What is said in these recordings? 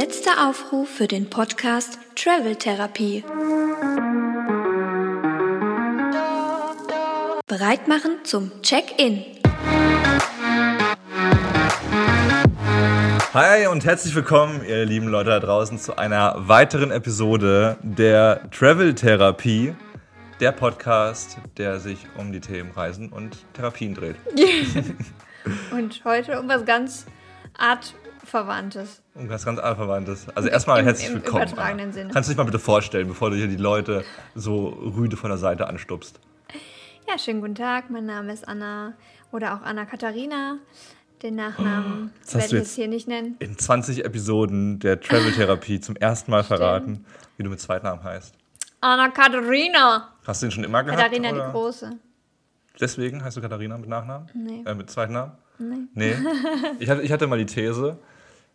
Letzter Aufruf für den Podcast Travel Therapie. Bereit machen zum Check-in. Hi und herzlich willkommen, ihr lieben Leute da draußen, zu einer weiteren Episode der Travel Therapie, der Podcast, der sich um die Themen Reisen und Therapien dreht. Und heute um was ganz artverwandtes. Um was ganz Allverwandtes. Also erstmal Im- herzlich im willkommen. Anna. Sinne. Kannst du dich mal bitte vorstellen, bevor du hier die Leute so rüde von der Seite anstupst? Ja, schönen guten Tag. Mein Name ist Anna oder auch Anna Katharina. Den Nachnamen hast werde ich jetzt hier nicht nennen. In 20 Episoden der Travel Therapie zum ersten Mal verraten, wie du mit Zweitnamen heißt. Anna Katharina. Hast du den schon immer gehabt? Katharina oder? die Große. Deswegen heißt du Katharina mit Nachnamen? Nee. Äh, mit Zweitnamen? Nee. Nee. Ich hatte, ich hatte mal die These,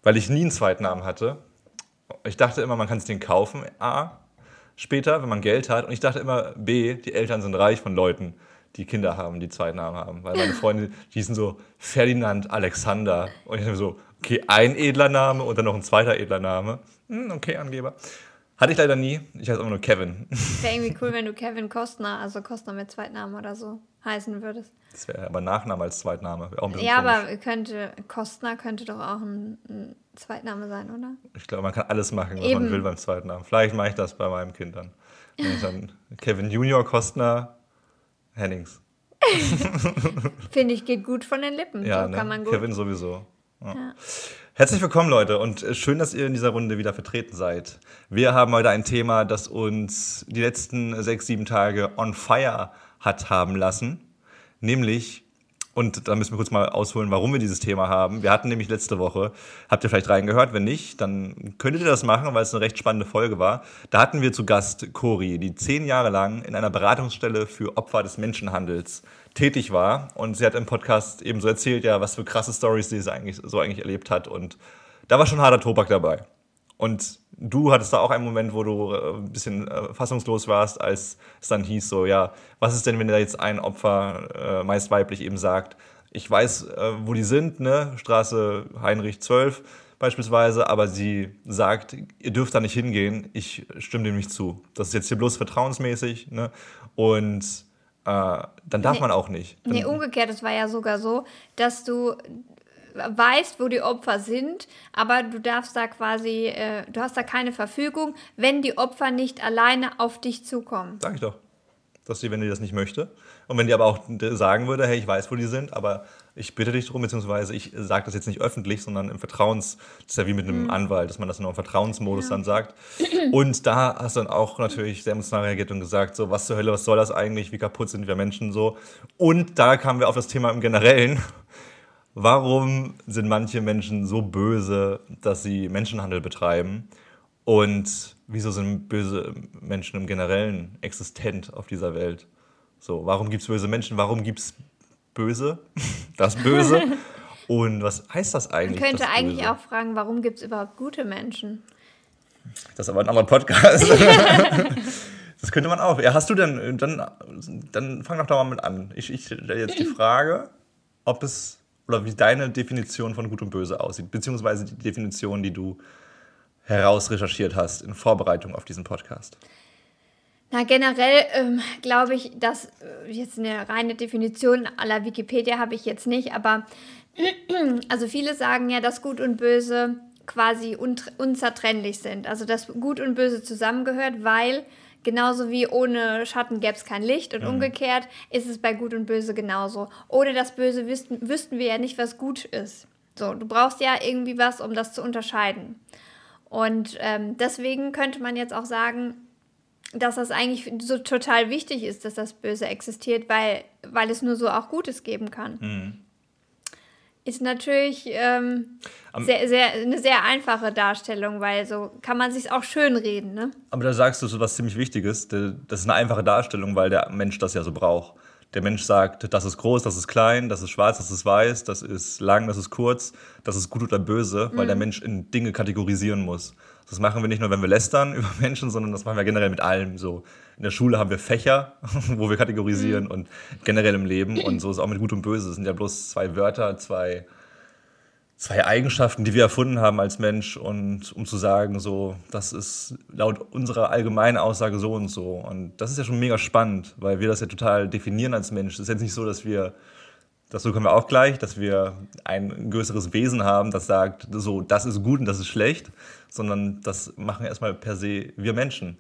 weil ich nie einen Zweitnamen hatte. Ich dachte immer, man kann es den kaufen, A, später, wenn man Geld hat. Und ich dachte immer, B, die Eltern sind reich von Leuten, die Kinder haben, die Zweitnamen haben. Weil meine Freunde, die hießen so Ferdinand Alexander. Und ich dachte so, okay, ein edler Name und dann noch ein zweiter edler Name. Hm, okay, Angeber. Hatte ich leider nie. Ich heiße immer nur Kevin. Wäre irgendwie cool, wenn du Kevin Kostner, also Kostner mit Zweitnamen oder so, heißen würdest. Das wäre aber Nachname als Zweitname. Auch ein Ja, komisch. aber könnte, Kostner könnte doch auch ein, ein Zweitname sein, oder? Ich glaube, man kann alles machen, was Eben. man will beim zweiten Namen. Vielleicht mache ich das bei meinem Kind dann. Dann Kevin Junior Kostner Hennings. Finde ich, geht gut von den Lippen. Ja, so ne? kann man gut. Kevin sowieso. Ja. Herzlich willkommen, Leute, und schön, dass ihr in dieser Runde wieder vertreten seid. Wir haben heute ein Thema, das uns die letzten sechs, sieben Tage on fire hat haben lassen. Nämlich, und da müssen wir kurz mal ausholen, warum wir dieses Thema haben. Wir hatten nämlich letzte Woche, habt ihr vielleicht reingehört? Wenn nicht, dann könntet ihr das machen, weil es eine recht spannende Folge war. Da hatten wir zu Gast Cori, die zehn Jahre lang in einer Beratungsstelle für Opfer des Menschenhandels tätig war. Und sie hat im Podcast eben so erzählt, ja, was für krasse Stories sie eigentlich, so eigentlich erlebt hat. Und da war schon harter Tobak dabei. Und du hattest da auch einen Moment, wo du äh, ein bisschen äh, fassungslos warst, als es dann hieß so, ja, was ist denn, wenn da jetzt ein Opfer, äh, meist weiblich, eben sagt, ich weiß, äh, wo die sind, ne, Straße Heinrich 12 beispielsweise, aber sie sagt, ihr dürft da nicht hingehen, ich stimme dem nicht zu. Das ist jetzt hier bloß vertrauensmäßig, ne, und äh, dann darf Nee. man auch nicht. Dann, Nee, umgekehrt, es war ja sogar so, dass du weißt, wo die Opfer sind, aber du darfst da quasi, äh, du hast da keine Verfügung, wenn die Opfer nicht alleine auf dich zukommen. Sag ich doch. Dass sie, wenn die das nicht möchte. Und wenn die aber auch sagen würde, hey, ich weiß, wo die sind, aber ich bitte dich drum, beziehungsweise ich sage das jetzt nicht öffentlich, sondern im Vertrauens, das ist ja wie mit einem Anwalt, dass man das nur im Vertrauensmodus dann sagt. Und da hast du dann auch natürlich sehr emotional reagiert und gesagt, so, was zur Hölle, was soll das eigentlich, wie kaputt sind wir Menschen so. Und da kamen wir auf das Thema im Generellen. Warum sind manche Menschen so böse, dass sie Menschenhandel betreiben? Und wieso sind böse Menschen im Generellen existent auf dieser Welt? So, warum gibt es böse Menschen? Warum gibt es böse? Das Böse? Und was heißt das Man eigentlich? könnte das eigentlich auch fragen, warum gibt es überhaupt gute Menschen? Das ist aber ein anderer Podcast. das könnte man auch. Ja, hast du denn, dann, dann fang doch da mal mit an. Ich, ich stelle jetzt die Frage, ob es, oder wie deine Definition von Gut und Böse aussieht, beziehungsweise die Definition, die du herausrecherchiert hast in Vorbereitung auf diesen Podcast. Na, generell ähm, glaube ich, dass äh, jetzt eine reine Definition aller Wikipedia habe ich jetzt nicht, aber also viele sagen ja, dass Gut und Böse quasi unzertrennlich sind. Also dass Gut und Böse zusammengehört, weil genauso wie ohne Schatten gäbe es kein Licht und umgekehrt ist es bei Gut und Böse genauso. Ohne das Böse wüssten, wüssten wir ja nicht, was gut ist. So, du brauchst ja irgendwie was, um das zu unterscheiden. Und ähm, deswegen könnte man jetzt auch sagen, dass das eigentlich so total wichtig ist, dass das Böse existiert, weil, weil es nur so auch Gutes geben kann. Ist natürlich ähm, sehr, sehr, eine sehr einfache Darstellung, weil so kann man sich auch schön reden. Ne? Aber da sagst du so was ziemlich Wichtiges. Das ist eine einfache Darstellung, weil der Mensch das ja so braucht. Der Mensch sagt, das ist groß, das ist klein, das ist schwarz, das ist weiß, das ist lang, das ist kurz, das ist gut oder böse, weil der Mensch in Dinge kategorisieren muss. Das machen wir nicht nur, wenn wir lästern über Menschen, sondern das machen wir generell mit allem. So in der Schule haben wir Fächer, wo wir kategorisieren und generell im Leben und so ist auch mit Gut und Böse. Es sind ja bloß zwei Wörter, zwei zwei Eigenschaften, die wir erfunden haben als Mensch und um zu sagen, so, das ist laut unserer allgemeinen Aussage so und so. Und das ist ja schon mega spannend, weil wir das ja total definieren als Mensch. Es ist jetzt nicht so, dass wir, dazu kommen wir auch gleich, dass wir ein größeres Wesen haben, das sagt, so, das ist gut und das ist schlecht, sondern das machen erstmal per se wir Menschen.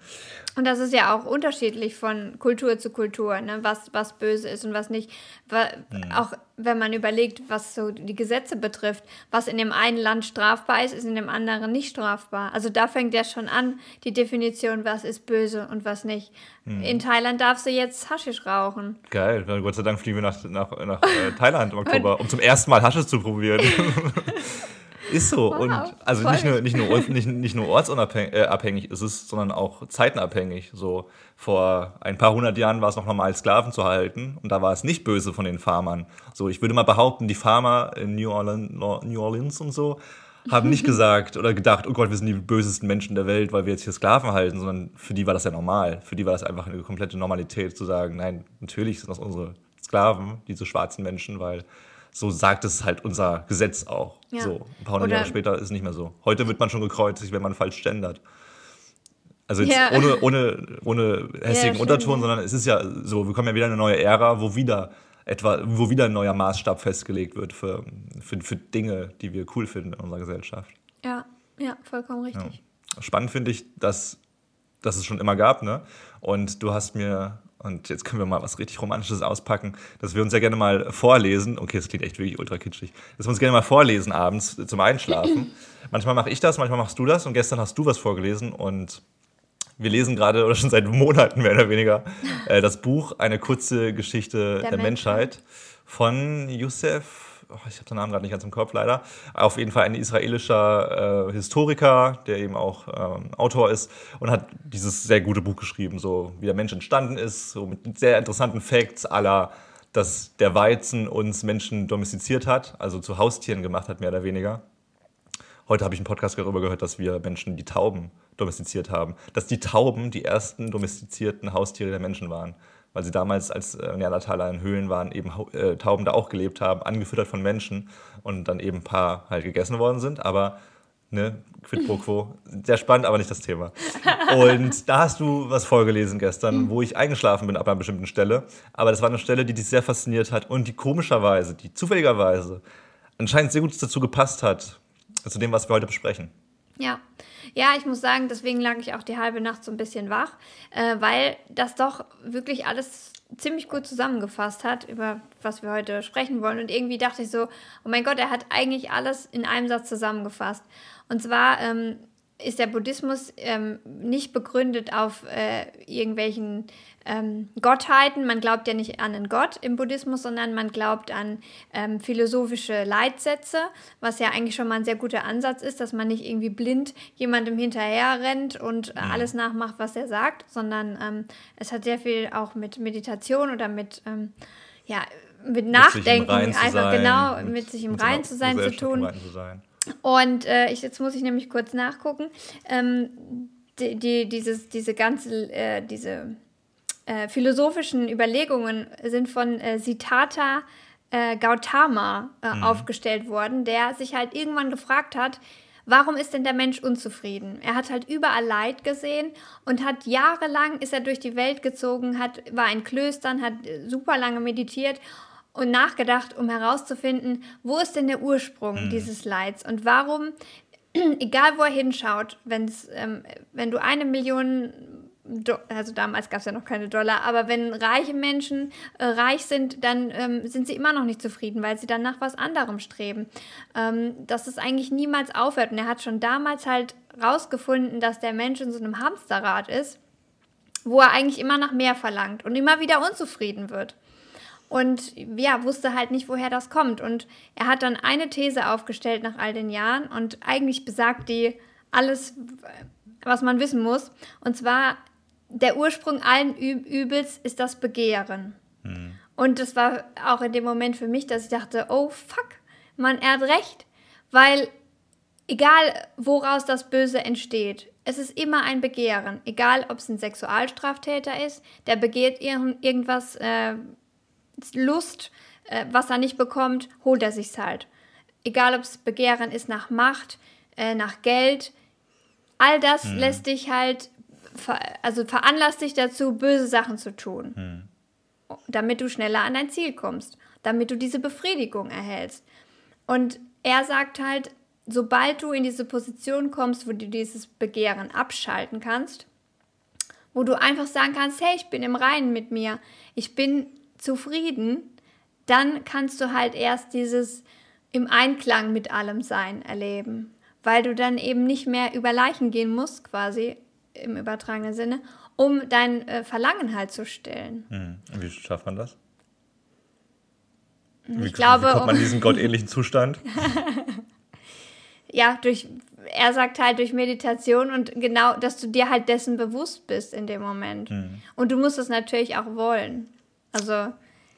Und das ist ja auch unterschiedlich von Kultur zu Kultur, ne? was, was böse ist und was nicht. Mhm. Auch wenn man überlegt, was so die Gesetze betrifft, was in dem einen Land strafbar ist, ist in dem anderen nicht strafbar. Also da fängt ja schon an, die Definition, was ist böse und was nicht. Mhm. In Thailand darfst du jetzt Haschisch rauchen. Geil, Gott sei Dank fliegen wir nach, nach, nach äh, Thailand im Oktober, um zum ersten Mal Haschisch zu probieren. Ist so. Wow, und also nicht nur, nicht, nur, nicht, nicht nur ortsabhängig äh, ist es, sondern auch zeitenabhängig. So vor ein paar hundert Jahren war es noch normal, Sklaven zu halten und da war es nicht böse von den Farmern. So, ich würde mal behaupten, die Farmer in New Orleans, New Orleans und so haben nicht gesagt oder gedacht, oh Gott, wir sind die bösesten Menschen der Welt, weil wir jetzt hier Sklaven halten, sondern für die war das ja normal. Für die war das einfach eine komplette Normalität zu sagen, nein, natürlich sind das unsere Sklaven, diese schwarzen Menschen, weil so sagt es halt unser Gesetz auch. Ja. So, ein paar hundert Jahre später ist es nicht mehr so. Heute wird man schon gekreuzigt, wenn man falsch ständert. Also ja. ohne, ohne, ohne hässigen ja, Unterton, sondern es ist ja so, wir kommen ja wieder in eine neue Ära, wo wieder etwa, wo wieder ein neuer Maßstab festgelegt wird für, für, für Dinge, die wir cool finden in unserer Gesellschaft. Ja, ja, vollkommen richtig. Spannend finde ich, dass, dass es schon immer gab, ne? Und du hast mir und jetzt können wir mal was richtig Romantisches auspacken, dass wir uns ja gerne mal vorlesen. Okay, das klingt echt wirklich ultra kitschig. Dass wir uns gerne mal vorlesen abends zum Einschlafen. manchmal mache ich das, manchmal machst du das und gestern hast du was vorgelesen und wir lesen gerade oder schon seit Monaten mehr oder weniger äh, das Buch Eine kurze Geschichte der, der Menschheit. Menschheit von Youssef oh, ich habe den Namen gerade nicht ganz im Kopf leider, auf jeden Fall ein israelischer äh, Historiker, der eben auch ähm, Autor ist und hat dieses sehr gute Buch geschrieben, so wie der Mensch entstanden ist, so mit sehr interessanten Facts aller, dass der Weizen uns Menschen domestiziert hat, also zu Haustieren gemacht hat, mehr oder weniger. Heute habe ich einen Podcast darüber gehört, dass wir Menschen die Tauben domestiziert haben. Dass die Tauben die ersten domestizierten Haustiere der Menschen waren weil sie damals als äh, Neandertaler in Höhlen waren, eben äh, Tauben da auch gelebt haben, angefüttert von Menschen und dann eben ein paar halt gegessen worden sind. Aber ne, quid pro quo, sehr spannend, aber nicht das Thema. Und da hast du was vorgelesen gestern, wo ich eingeschlafen bin ab einer bestimmten Stelle. Aber das war eine Stelle, die dich sehr fasziniert hat und die komischerweise, die zufälligerweise anscheinend sehr gut dazu gepasst hat, zu dem, was wir heute besprechen. Ja, ja, ich muss sagen, deswegen lag ich auch die halbe Nacht so ein bisschen wach, äh, weil das doch wirklich alles ziemlich gut zusammengefasst hat, über was wir heute sprechen wollen. Und irgendwie dachte ich so, oh mein Gott, er hat eigentlich alles in einem Satz zusammengefasst. Und zwar ähm, ist der Buddhismus ähm, nicht begründet auf äh, irgendwelchen ähm, Gottheiten. Man glaubt ja nicht an einen Gott im Buddhismus, sondern man glaubt an ähm, philosophische Leitsätze, was ja eigentlich schon mal ein sehr guter Ansatz ist, dass man nicht irgendwie blind jemandem hinterher rennt und äh, alles nachmacht, was er sagt, sondern ähm, es hat sehr viel auch mit Meditation oder mit, ähm, ja, mit Nachdenken, einfach sein, genau, mit, mit sich im Rein zu sein zu tun. Und äh, ich, jetzt muss ich nämlich kurz nachgucken. Ähm, die, die, dieses, diese ganze, äh, diese äh, philosophischen Überlegungen sind von äh, Siddhartha äh, Gautama äh, mhm. aufgestellt worden, der sich halt irgendwann gefragt hat, warum ist denn der Mensch unzufrieden? Er hat halt überall Leid gesehen und hat jahrelang ist er durch die Welt gezogen, hat, war in Klöstern, hat äh, super lange meditiert und nachgedacht, um herauszufinden, wo ist denn der Ursprung mhm. dieses Leids und warum, egal wo er hinschaut, wenn's, ähm, wenn du eine Million also damals gab es ja noch keine Dollar, aber wenn reiche Menschen äh, reich sind, dann ähm, sind sie immer noch nicht zufrieden, weil sie dann nach was anderem streben. Ähm, dass es eigentlich niemals aufhört. Und er hat schon damals halt rausgefunden, dass der Mensch in so einem Hamsterrad ist, wo er eigentlich immer nach mehr verlangt und immer wieder unzufrieden wird. Und ja, wusste halt nicht, woher das kommt. Und er hat dann eine These aufgestellt nach all den Jahren und eigentlich besagt die alles, was man wissen muss. Und zwar, der Ursprung allen Übels ist das Begehren. Mhm. Und das war auch in dem Moment für mich, dass ich dachte, oh fuck, man, er hat recht, weil egal woraus das Böse entsteht, es ist immer ein Begehren. Egal, ob es ein Sexualstraftäter ist, der begehrt irgendwas, äh, Lust, äh, was er nicht bekommt, holt er sich's halt. egal ob es Begehren ist nach Macht, äh, nach Geld, all das Hm. lässt dich halt, ver also veranlasst dich dazu, böse Sachen zu tun, Hm. damit du schneller an dein Ziel kommst, damit du diese Befriedigung erhältst. Und er sagt halt, sobald du in diese Position kommst, wo du dieses Begehren abschalten kannst, wo du einfach sagen kannst, hey, ich bin im Reinen mit mir, ich bin zufrieden, dann kannst du halt erst dieses im Einklang mit allem sein erleben, weil du dann eben nicht mehr über Leichen gehen musst, quasi im übertragenen Sinne, um dein äh, Verlangen halt zu stillen. Hm. Und wie schafft man das? Wie, Ich glaube, wie kommt man um- in diesen gottähnlichen Zustand? Ja, durch, er sagt halt durch Meditation und genau, dass du dir halt dessen bewusst bist in dem Moment. Und du musst es natürlich auch wollen. Also,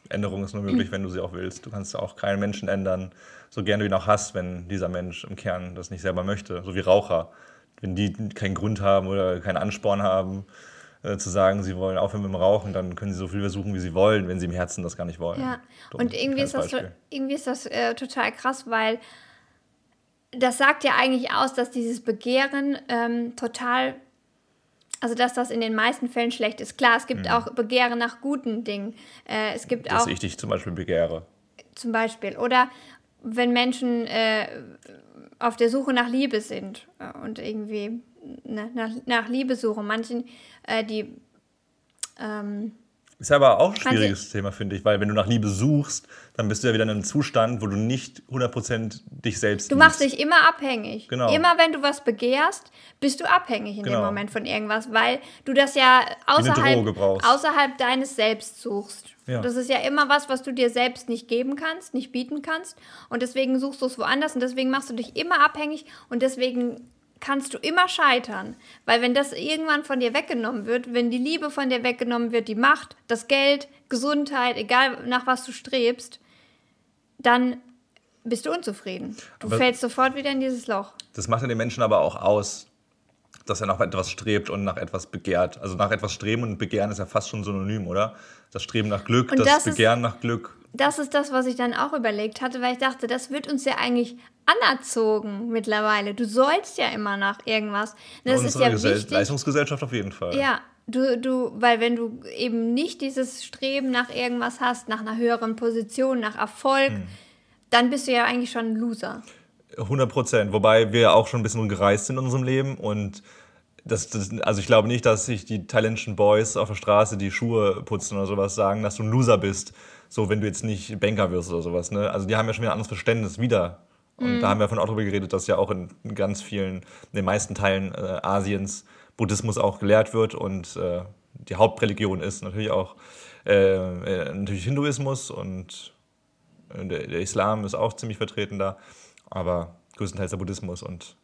Änderung ist nur möglich, wenn du sie auch willst. Du kannst auch keinen Menschen ändern, so gern du ihn auch hast, wenn dieser Mensch im Kern das nicht selber möchte. So wie Raucher. Wenn die keinen Grund haben oder keinen Ansporn haben, äh, zu sagen, sie wollen aufhören mit dem Rauchen, dann können sie so viel versuchen, wie sie wollen, wenn sie im Herzen das gar nicht wollen. Ja, Dumm, und irgendwie ist das, irgendwie ist das äh, total krass, weil das sagt ja eigentlich aus, dass dieses Begehren ähm, total, also dass das in den meisten Fällen schlecht ist. Klar, es gibt auch Begehren nach guten Dingen. Äh, es gibt Mhm. Dass auch ich dich zum Beispiel begehre. zum Beispiel, oder wenn Menschen äh, auf der Suche nach Liebe sind äh, und irgendwie ne, nach, nach Liebe suchen. Manchen, äh, die ähm, Ist aber auch ein Manche- schwieriges Thema, finde ich, weil wenn du nach Liebe suchst, dann bist du ja wieder in einem Zustand, wo du nicht 100% dich selbst Du machst dich immer abhängig. Genau. Immer wenn du was begehrst, bist du abhängig in dem Genau. Moment von irgendwas, weil du das ja außerhalb, außerhalb deines Selbst suchst. Ja. Das ist ja immer was, was du dir selbst nicht geben kannst, nicht bieten kannst. Und deswegen suchst du es woanders und deswegen machst du dich immer abhängig und deswegen kannst du immer scheitern. Weil wenn das irgendwann von dir weggenommen wird, wenn die Liebe von dir weggenommen wird, die Macht, das Geld, Gesundheit, egal nach was du strebst, dann bist du unzufrieden. Du Aber- fällst sofort wieder in dieses Loch. Das macht ja den Menschen aber auch aus, dass er nach etwas strebt und nach etwas begehrt. Also nach etwas streben und begehren ist ja fast schon synonym, oder? Das Streben nach Glück, das, das Begehren nach Glück. Das ist das, was ich dann auch überlegt hatte, weil ich dachte, das wird uns ja eigentlich anerzogen mittlerweile. Du sollst ja immer nach irgendwas. Das ist ja Gesell wichtig. Leistungsgesellschaft auf jeden Fall. Ja, du, du, weil wenn du eben nicht dieses Streben nach irgendwas hast, nach einer höheren Position, nach Erfolg, Hm. dann bist du ja eigentlich schon ein Loser. 100 Prozent. Wobei wir auch schon ein bisschen gereist sind in unserem Leben und das, das, also ich glaube nicht, dass sich die thailändischen Boys auf der Straße die Schuhe putzen oder sowas sagen, dass du ein Loser bist, so wenn du jetzt nicht Banker wirst oder sowas. Ne? Also die haben ja schon wieder ein anderes Verständnis wieder. Und da haben wir von auch drüber geredet, dass ja auch in ganz vielen, in den meisten Teilen äh, Asiens Buddhismus auch gelehrt wird und äh, die Hauptreligion ist natürlich auch äh, äh, natürlich Hinduismus und äh, der, der Islam ist auch ziemlich vertreten da, aber größtenteils der Buddhismus und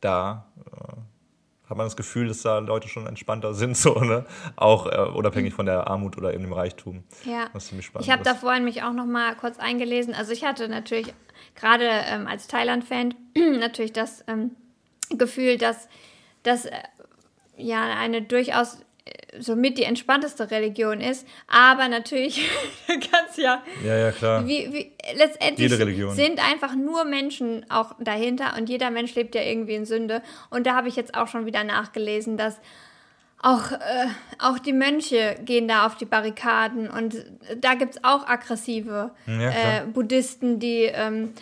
da äh, hat man das Gefühl, dass da Leute schon entspannter sind, so, ne? Auch äh, unabhängig von der Armut oder eben dem Reichtum. Ja. Was ziemlich spannend Ich habe ist. da vorhin mich auch noch mal kurz eingelesen. Also ich hatte natürlich gerade ähm, als Thailand-Fan natürlich das ähm, Gefühl, dass das äh, ja eine durchaus somit die entspannteste Religion ist. Aber natürlich ganz ja Ja, ja, klar. wie, wie, letztendlich Jede Religion. sind einfach nur Menschen auch dahinter und jeder Mensch lebt ja irgendwie in Sünde. Und da habe ich jetzt auch schon wieder nachgelesen, dass auch, äh, auch die Mönche gehen da auf die Barrikaden und da gibt es auch aggressive Ja, klar. äh, Buddhisten, die ähm,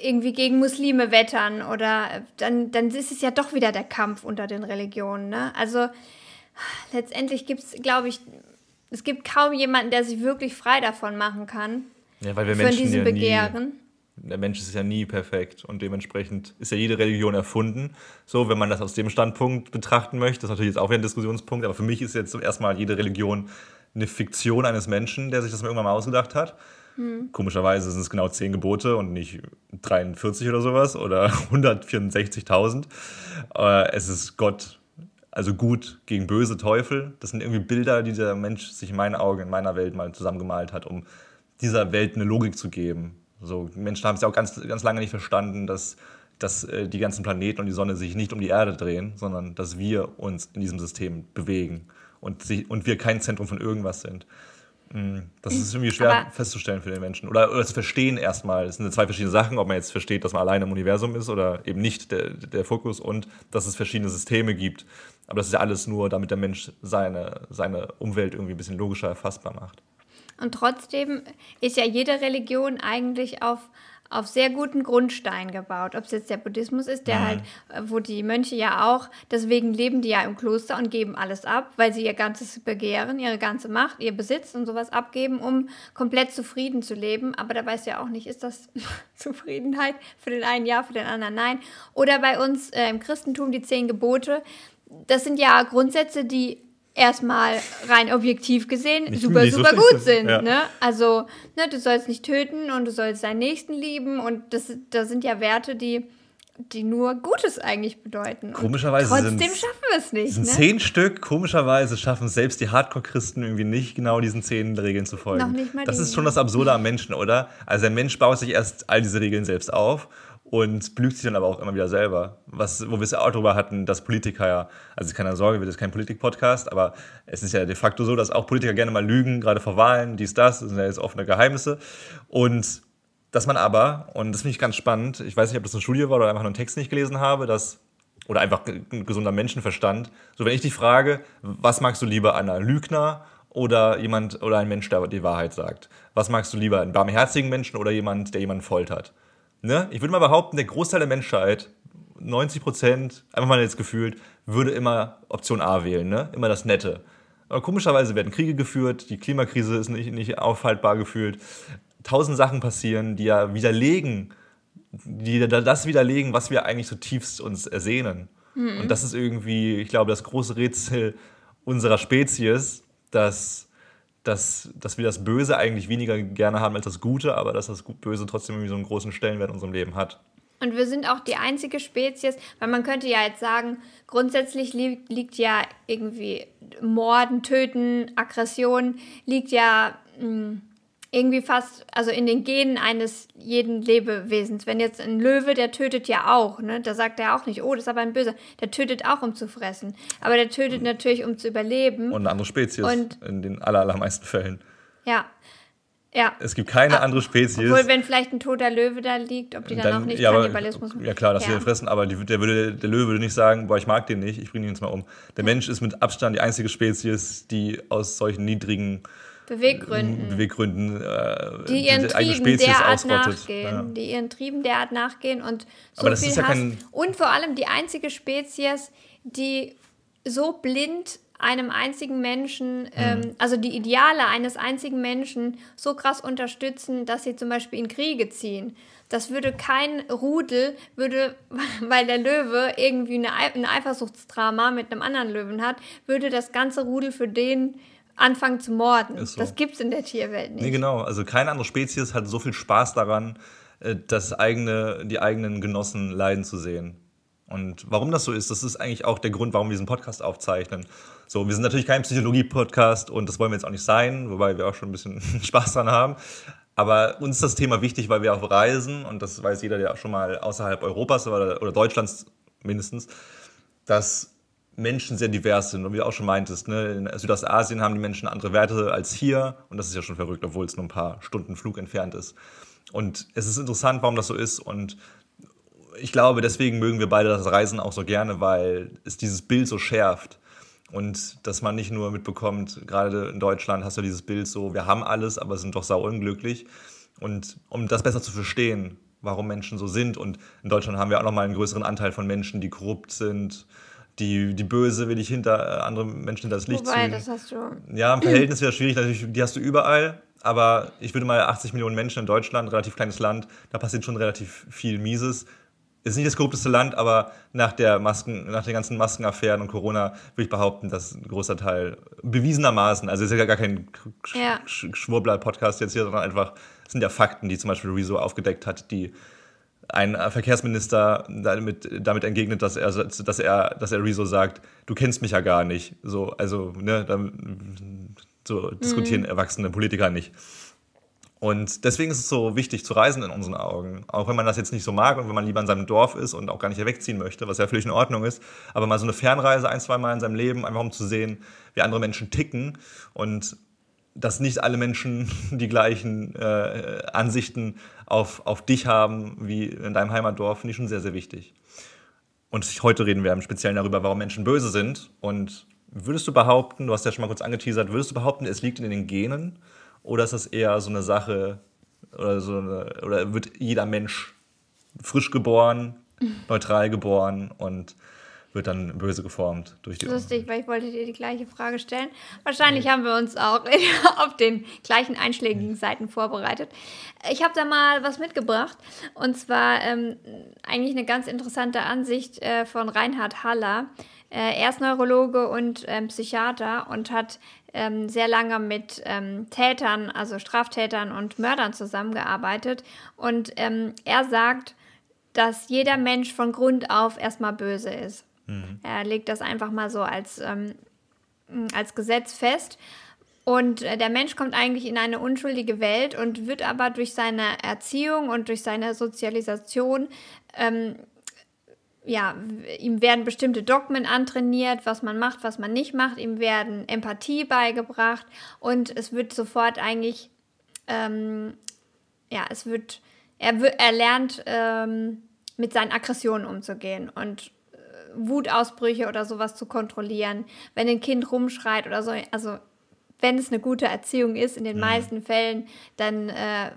irgendwie gegen Muslime wettern oder dann, dann ist es ja doch wieder der Kampf unter den Religionen. Ne? Also letztendlich gibt es, glaube ich, es gibt kaum jemanden, der sich wirklich frei davon machen kann, Ja, weil wir von Menschen diesem ja nie, Begehren. der Mensch ist ja nie perfekt und dementsprechend ist ja jede Religion erfunden. So, wenn man das aus dem Standpunkt betrachten möchte, das ist natürlich jetzt auch wieder ein Diskussionspunkt, aber für mich ist jetzt zum ersten Mal jede Religion eine Fiktion eines Menschen, der sich das mal irgendwann mal ausgedacht hat. Komischerweise sind es genau zehn Gebote und nicht 43 oder sowas oder 164.000. Äh, es ist Gott, also gut gegen böse Teufel. Das sind irgendwie Bilder, die der Mensch sich in meinen Augen, in meiner Welt mal zusammengemalt hat, um dieser Welt eine Logik zu geben. So, Menschen haben es ja auch ganz, ganz lange nicht verstanden, dass, dass äh, die ganzen Planeten und die Sonne sich nicht um die Erde drehen, sondern dass wir uns in diesem System bewegen und, sich, und wir kein Zentrum von irgendwas sind. Mhm. Das ist irgendwie schwer Aber festzustellen für den Menschen. Oder, oder zu verstehen erstmal. Es sind zwei verschiedene Sachen, ob man jetzt versteht, dass man alleine im Universum ist oder eben nicht der, der Fokus und dass es verschiedene Systeme gibt. Aber das ist ja alles nur, damit der Mensch seine, seine Umwelt irgendwie ein bisschen logischer erfassbar macht. Und trotzdem ist ja jede Religion eigentlich auf auf sehr guten Grundstein gebaut. Ob es jetzt der Buddhismus ist, der mhm. halt, äh, wo die Mönche ja auch, deswegen leben die ja im Kloster und geben alles ab, weil sie ihr ganzes Begehren, ihre ganze Macht, ihr Besitz und sowas abgeben, um komplett zufrieden zu leben. Aber da weiß ja auch nicht, ist das Zufriedenheit für den einen ja, für den anderen nein. Oder bei uns äh, im Christentum die zehn Gebote. Das sind ja Grundsätze, die erstmal rein objektiv gesehen nicht, super, super so gut sind. Ja. Ne? Also, ne, du sollst nicht töten und du sollst deinen Nächsten lieben und das, das sind ja Werte, die, die nur Gutes eigentlich bedeuten. Komischerweise und trotzdem schaffen wir es nicht. Sind ne? zehn Stück, komischerweise schaffen selbst die Hardcore-Christen irgendwie nicht genau diesen zehn Regeln zu folgen. Noch nicht mal das ist schon das Absurde am Menschen, oder? Also der Mensch baut sich erst all diese Regeln selbst auf und belügt sich dann aber auch immer wieder selber. Was, wo wir es auch darüber hatten, dass Politiker ja, also keine Sorge, wir sind kein Politik-Podcast, aber es ist ja de facto so, dass auch Politiker gerne mal lügen, gerade vor Wahlen, dies, das, das sind ja jetzt offene Geheimnisse. Und dass man aber, und das finde ich ganz spannend, ich weiß nicht, ob das eine Studie war oder einfach nur einen Text, den ich gelesen habe, dass, oder einfach ein gesunder Menschenverstand, so wenn ich dich frage, was magst du lieber, einer Lügner oder jemand, oder ein Mensch, der die Wahrheit sagt? Was magst du lieber, einen barmherzigen Menschen oder jemand, der jemanden foltert? Ne, ich würde mal behaupten, der Großteil der Menschheit, 90 Prozent, einfach mal jetzt gefühlt, würde immer Option A wählen, ne? Immer das Nette. Aber komischerweise werden Kriege geführt, die Klimakrise ist nicht, nicht aufhaltbar gefühlt. Tausend Sachen passieren, die ja widerlegen, die das widerlegen, was wir eigentlich zutiefst uns ersehnen. Mhm. Und das ist irgendwie, ich glaube, das große Rätsel unserer Spezies, dass dass, dass wir das Böse eigentlich weniger gerne haben als das Gute, aber dass das Böse trotzdem irgendwie so einen großen Stellenwert in unserem Leben hat. Und wir sind auch die einzige Spezies, weil man könnte ja jetzt sagen, grundsätzlich li liegt ja irgendwie Morden, Töten, Aggression, liegt ja mh, hm, irgendwie fast, also in den Genen eines jeden Lebewesens. Wenn jetzt ein Löwe, der tötet ja auch, ne? Da sagt er auch nicht, oh, das ist aber ein Böser. Der tötet auch, um zu fressen. Aber der tötet natürlich, um zu überleben. Und eine andere Spezies Und, in den allermeisten Fällen. Ja. Ja. Es gibt keine andere Spezies. Obwohl, wenn vielleicht ein toter Löwe da liegt, ob die dann, dann auch nicht ja, Kannibalismus machen. Ja, klar, dass ja. sie den fressen, aber die, der, würde, der Löwe würde nicht sagen, boah, ich mag den nicht, ich bringe ihn jetzt mal um. Der Mensch ist mit Abstand die einzige Spezies, die aus solchen niedrigen Beweggründen. Beweggründen, äh, die ihren Trieben derart ausrottet. nachgehen. Ja. Die ihren Trieben derart nachgehen und so Aber viel ja Hass. Und vor allem die einzige Spezies, die so blind einem einzigen Menschen, ähm, mhm. also die Ideale eines einzigen Menschen so krass unterstützen, dass sie zum Beispiel in Kriege ziehen. Das würde kein Rudel, würde, weil der Löwe irgendwie eine, ein Eifersuchtsdrama mit einem anderen Löwen hat, würde das ganze Rudel für den anfangen zu morden. So. Das gibt es in der Tierwelt nicht. Nee, genau. Also keine andere Spezies hat so viel Spaß daran, äh, das eigene, die eigenen Genossen leiden zu sehen. Und warum das so ist, das ist eigentlich auch der Grund, warum wir diesen Podcast aufzeichnen. So, wir sind natürlich kein Psychologie-Podcast und das wollen wir jetzt auch nicht sein, wobei wir auch schon ein bisschen Spaß dran haben. Aber uns ist das Thema wichtig, weil wir auch reisen und das weiß jeder, der auch schon mal außerhalb Europas oder, oder Deutschlands mindestens, dass Menschen sehr divers sind. Und wie du auch schon meintest, ne, in Südostasien haben die Menschen andere Werte als hier. Und das ist ja schon verrückt, obwohl es nur ein paar Stunden Flug entfernt ist. Und es ist interessant, warum das so ist. Und ich glaube, deswegen mögen wir beide das Reisen auch so gerne, weil es dieses Bild so schärft. Und dass man nicht nur mitbekommt, gerade in Deutschland hast du dieses Bild so, wir haben alles, aber sind doch sau unglücklich. Und um das besser zu verstehen, warum Menschen so sind. Und in Deutschland haben wir auch nochmal einen größeren Anteil von Menschen, die korrupt sind, die, die Böse will ich hinter äh, andere Menschen hinter das Licht Wobei, ziehen. das hast du. Ja, im Verhältnis wäre schwierig, natürlich, die hast du überall. Aber ich würde mal 80 Millionen Menschen in Deutschland, relativ kleines Land, da passiert schon relativ viel Mieses. Ist nicht das korrupteste Land, aber nach, der Masken, nach den ganzen Maskenaffären und Corona würde ich behaupten, dass ein großer Teil bewiesenermaßen, also es ist ja gar kein ja. Schwurbler-Podcast jetzt hier, sondern einfach, es sind ja Fakten, die zum Beispiel Rezo aufgedeckt hat, die ein Verkehrsminister damit, damit entgegnet, dass er, dass er, dass er Rezo sagt, du kennst mich ja gar nicht. So, also, ne, so diskutieren mhm. erwachsene Politiker nicht. Und deswegen ist es so wichtig zu reisen in unseren Augen. Auch wenn man das jetzt nicht so mag und wenn man lieber in seinem Dorf ist und auch gar nicht wegziehen möchte, was ja völlig in Ordnung ist. Aber mal so eine Fernreise ein, zwei Mal in seinem Leben, einfach um zu sehen, wie andere Menschen ticken und dass nicht alle Menschen die gleichen äh, Ansichten auf, auf dich haben wie in deinem Heimatdorf, finde ich schon sehr, sehr wichtig. Und heute reden wir im Speziellen darüber, warum Menschen böse sind. Und würdest du behaupten, du hast ja schon mal kurz angeteasert, würdest du behaupten, es liegt in den Genen? Oder ist das eher so eine Sache, oder, so eine, oder wird jeder Mensch frisch geboren, neutral geboren und wird dann böse geformt durch die Lustig, weil ich wollte dir die gleiche Frage stellen. Wahrscheinlich ja. haben wir uns auch auf den gleichen einschlägigen Seiten vorbereitet. Ich habe da mal was mitgebracht und zwar ähm, eigentlich eine ganz interessante Ansicht äh, von Reinhard Haller. Äh, er ist Neurologe und ähm, Psychiater und hat ähm, sehr lange mit ähm, Tätern, also Straftätern und Mördern zusammengearbeitet. Und ähm, er sagt, dass jeder Mensch von Grund auf erstmal böse ist. Mhm. Er legt das einfach mal so als, ähm, als Gesetz fest. Und äh, der Mensch kommt eigentlich in eine unschuldige Welt und wird aber durch seine Erziehung und durch seine Sozialisation, ähm, ja, ihm werden bestimmte Dogmen antrainiert, was man macht, was man nicht macht. Ihm werden Empathie beigebracht und es wird sofort eigentlich, ähm, ja, es wird, er, er lernt ähm, mit seinen Aggressionen umzugehen und Wutausbrüche oder sowas zu kontrollieren, wenn ein Kind rumschreit oder so. Also wenn es eine gute Erziehung ist, in den mhm. meisten Fällen, dann äh,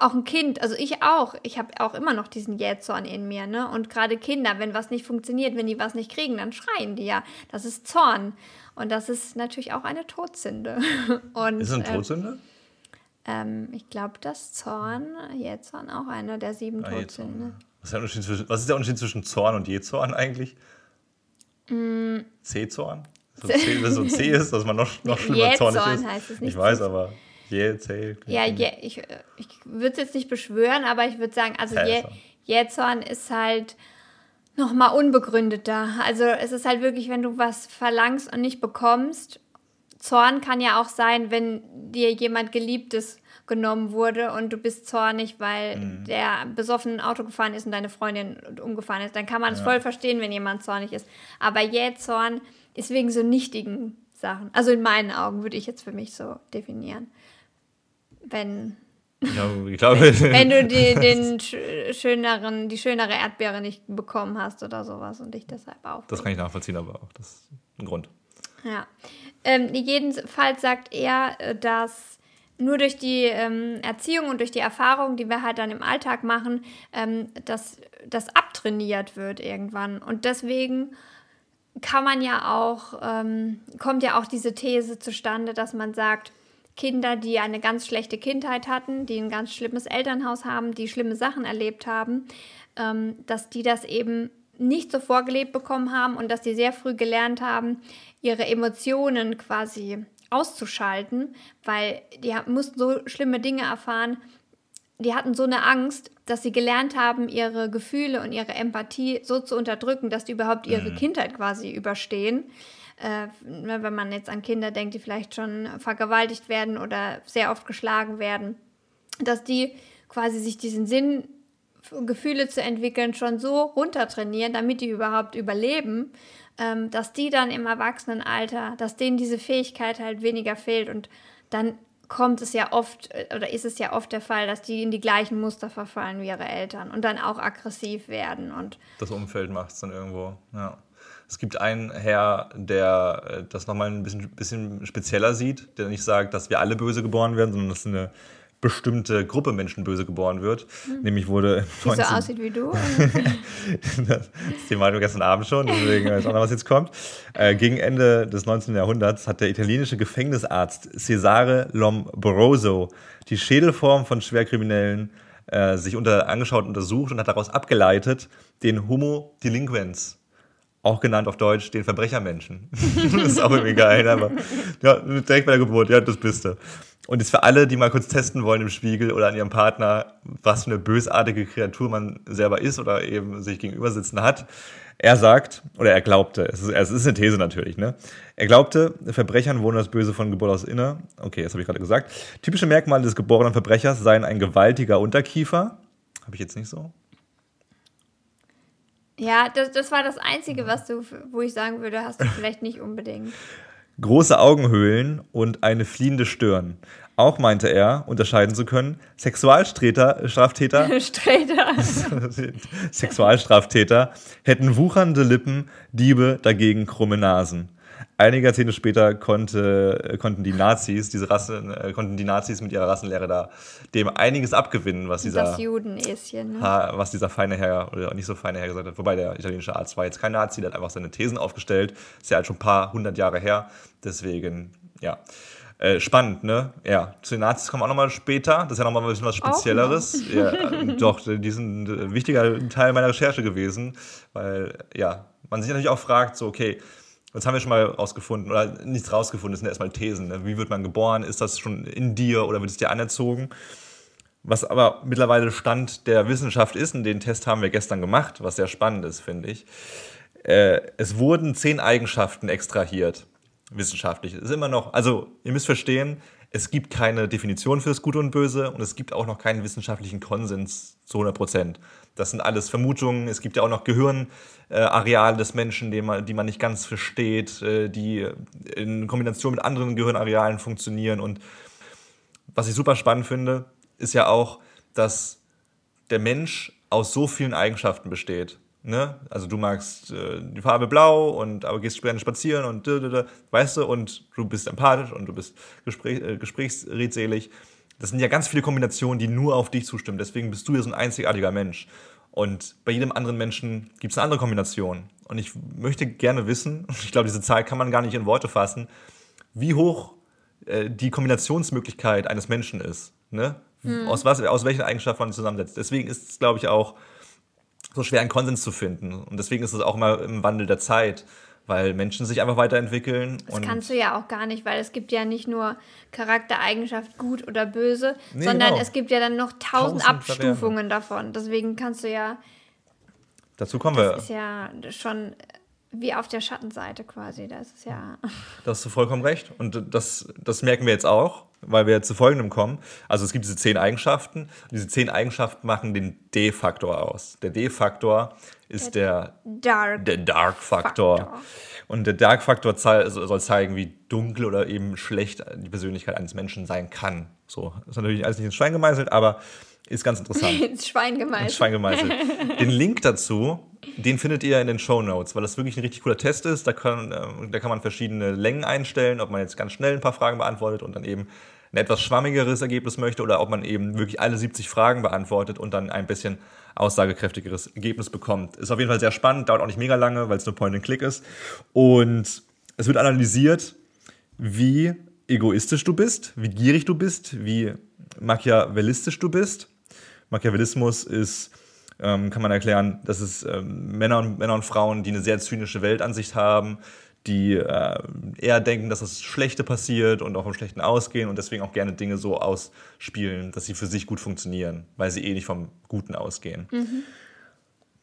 auch ein Kind, also ich auch, ich habe auch immer noch diesen Jähzorn in mir, ne? Und gerade Kinder, wenn was nicht funktioniert, wenn die was nicht kriegen, dann schreien die ja. Das ist Zorn. Und das ist natürlich auch eine Todsünde. Und, ist es eine ähm, Todsünde? Ähm, ich glaube, dass Zorn, Jähzorn auch einer der sieben ah, Todsünde. Was ist, der zwischen, was ist der Unterschied zwischen Zorn und Jezorn eigentlich? Mm. C-Zorn? So C, wenn so C ist, dass man noch, noch schlimmer zornig ist. heißt es nicht. Ich weiß, aber Je, C. Ja, je, ich, ich würde es jetzt nicht beschwören, aber ich würde sagen, also Je, Jezorn ist halt nochmal unbegründeter. Also es ist halt wirklich, wenn du was verlangst und nicht bekommst. Zorn kann ja auch sein, wenn dir jemand Geliebtes genommen wurde und du bist zornig, weil mhm. der besoffen Auto gefahren ist und deine Freundin umgefahren ist, dann kann man es ja. voll verstehen, wenn jemand zornig ist. Aber Jähzorn ist wegen so nichtigen Sachen. Also in meinen Augen würde ich jetzt für mich so definieren. Wenn ja, ich glaube, wenn, wenn du die, den schöneren, die schönere Erdbeere nicht bekommen hast oder sowas und dich deshalb auch. Das kann ich nachvollziehen, aber auch das ist ein Grund. Ja. Ähm, jedenfalls sagt er, äh, dass nur durch die ähm, Erziehung und durch die Erfahrung, die wir halt dann im Alltag machen, ähm, dass das abtrainiert wird irgendwann. Und deswegen kann man ja auch, ähm, kommt ja auch diese These zustande, dass man sagt, Kinder, die eine ganz schlechte Kindheit hatten, die ein ganz schlimmes Elternhaus haben, die schlimme Sachen erlebt haben, ähm, dass die das eben nicht so vorgelebt bekommen haben und dass die sehr früh gelernt haben, ihre Emotionen quasi auszuschalten, weil die mussten so schlimme Dinge erfahren. Die hatten so eine Angst, dass sie gelernt haben, ihre Gefühle und ihre Empathie so zu unterdrücken, dass die überhaupt ihre mhm. Kindheit quasi überstehen. Äh, ne, wenn man jetzt an Kinder denkt, die vielleicht schon vergewaltigt werden oder sehr oft geschlagen werden, dass die quasi sich diesen Sinn, Gefühle zu entwickeln, schon so runtertrainieren, damit die überhaupt überleben ähm, dass die dann im Erwachsenenalter, dass denen diese Fähigkeit halt weniger fehlt und dann kommt es ja oft äh, oder ist es ja oft der Fall, dass die in die gleichen Muster verfallen wie ihre Eltern und dann auch aggressiv werden und das Umfeld macht es dann irgendwo, ja. Es gibt einen Herr, der äh, das nochmal ein bisschen, bisschen spezieller sieht, der nicht sagt, dass wir alle böse geboren werden, sondern dass eine bestimmte Gruppe Menschen böse geboren wird. Hm. Nämlich wurde. Die 19... so aussieht wie du. das Thema hatten wir gestern Abend schon, deswegen weiß auch noch, was jetzt kommt. Äh, gegen Ende des 19. Jahrhunderts hat der italienische Gefängnisarzt Cesare Lombroso die Schädelform von Schwerkriminellen äh, sich unter, angeschaut und untersucht und hat daraus abgeleitet den Homo delinquens auch genannt auf Deutsch den Verbrechermenschen. ist auch irgendwie geil, aber ja, direkt bei der Geburt, ja, das bist du. Und ist für alle, die mal kurz testen wollen im Spiegel oder an ihrem Partner, was für eine bösartige Kreatur man selber ist oder eben sich gegenüber sitzen hat. Er sagt, oder er glaubte, es ist, es ist eine These natürlich, ne? Er glaubte, Verbrechern wohnen das Böse von Geburt aus inne. Okay, das habe ich gerade gesagt. Typische Merkmale des geborenen Verbrechers seien ein gewaltiger Unterkiefer. Habe ich jetzt nicht so? Ja, das, das war das Einzige, was du, wo ich sagen würde, hast du vielleicht nicht unbedingt. große Augenhöhlen und eine fliehende Stirn. Auch meinte er, unterscheiden zu können, Sexualstraftäter Sträter. Sexualstraftäter hätten wuchernde Lippen, Diebe dagegen krumme Nasen. Einige Jahrzehnte später konnte, konnten die Nazis, diese Rassen, äh, konnten die Nazis mit ihrer Rassenlehre da dem einiges abgewinnen, was dieser, das Judenäschen, ne? was dieser feine Herr oder nicht so feine Herr gesagt hat. Wobei der italienische Arzt war jetzt kein Nazi, der hat einfach seine Thesen aufgestellt. Ist ja halt schon ein paar hundert Jahre her. Deswegen, ja. Äh, spannend, ne? Ja, zu den Nazis kommen wir auch nochmal später. Das ist ja nochmal ein bisschen was Spezielleres. Ja, doch, die sind ein wichtiger Teil meiner Recherche gewesen, weil, ja, man sich natürlich auch fragt, so, okay, das haben wir schon mal rausgefunden, oder nichts rausgefunden, das sind erstmal Thesen. Ne? Wie wird man geboren? Ist das schon in dir oder wird es dir anerzogen? Was aber mittlerweile Stand der Wissenschaft ist, und den Test haben wir gestern gemacht, was sehr spannend ist, finde ich. Äh, es wurden zehn Eigenschaften extrahiert wissenschaftlich. Es ist immer noch, also ihr müsst verstehen, es gibt keine Definition für das Gute und Böse und es gibt auch noch keinen wissenschaftlichen Konsens zu 100 Prozent. Das sind alles Vermutungen. Es gibt ja auch noch Gehirnareale des Menschen, die man, die man nicht ganz versteht, äh, die in Kombination mit anderen Gehirnarealen funktionieren. Und was ich super spannend finde, ist ja auch, dass der Mensch aus so vielen Eigenschaften besteht. Ne? Also du magst äh, die Farbe blau und aber gehst gerne spazieren und weißt du und du bist empathisch und du bist Gespräch, äh, gesprächsredselig. Das sind ja ganz viele Kombinationen, die nur auf dich zustimmen. Deswegen bist du ja so ein einzigartiger Mensch. Und bei jedem anderen Menschen gibt es eine andere Kombination. Und ich möchte gerne wissen, und ich glaube, diese Zahl kann man gar nicht in Worte fassen, wie hoch äh, die Kombinationsmöglichkeit eines Menschen ist. Ne? Hm. Aus, was, aus welchen Eigenschaften man zusammensetzt. Deswegen ist es, glaube ich, auch so schwer, einen Konsens zu finden. Und deswegen ist es auch immer im Wandel der Zeit, weil Menschen sich einfach weiterentwickeln. Das kannst du ja auch gar nicht, weil es gibt ja nicht nur Charaktereigenschaft gut oder böse, nee, sondern genau. es gibt ja dann noch tausend, tausend Abstufungen davon. Deswegen kannst du ja. Dazu kommen wir. Das ist ja schon wie auf der Schattenseite quasi. Das ist ja. Da hast du vollkommen recht. Und das, das merken wir jetzt auch, weil wir zu folgendem kommen. Also es gibt diese zehn Eigenschaften. Diese zehn Eigenschaften machen den D-Faktor aus. Der D-Faktor ist der, Dark, der Dark Faktor. Und der Dark Faktor soll zeigen, wie dunkel oder eben schlecht die Persönlichkeit eines Menschen sein kann. So, das ist natürlich alles nicht ins Schwein gemeißelt, aber ist ganz interessant. ins Schwein gemeißelt. Ins Schwein gemeißelt. Den Link dazu den findet ihr in den Show Notes, weil das wirklich ein richtig cooler Test ist. Da kann, äh, da kann man verschiedene Längen einstellen, ob man jetzt ganz schnell ein paar Fragen beantwortet und dann eben ein etwas schwammigeres Ergebnis möchte oder ob man eben wirklich alle 70 Fragen beantwortet und dann ein bisschen aussagekräftigeres Ergebnis bekommt. Ist auf jeden Fall sehr spannend, dauert auch nicht mega lange, weil es nur Point-and-Click ist. Und es wird analysiert, wie egoistisch du bist, wie gierig du bist, wie machiavellistisch du bist. Machiavellismus ist ähm, kann man erklären, dass es ähm, Männer, und, Männer und Frauen, die eine sehr zynische Weltansicht haben, die äh, eher denken, dass das Schlechte passiert und auch vom Schlechten ausgehen und deswegen auch gerne Dinge so ausspielen, dass sie für sich gut funktionieren, weil sie eh nicht vom Guten ausgehen. Mhm.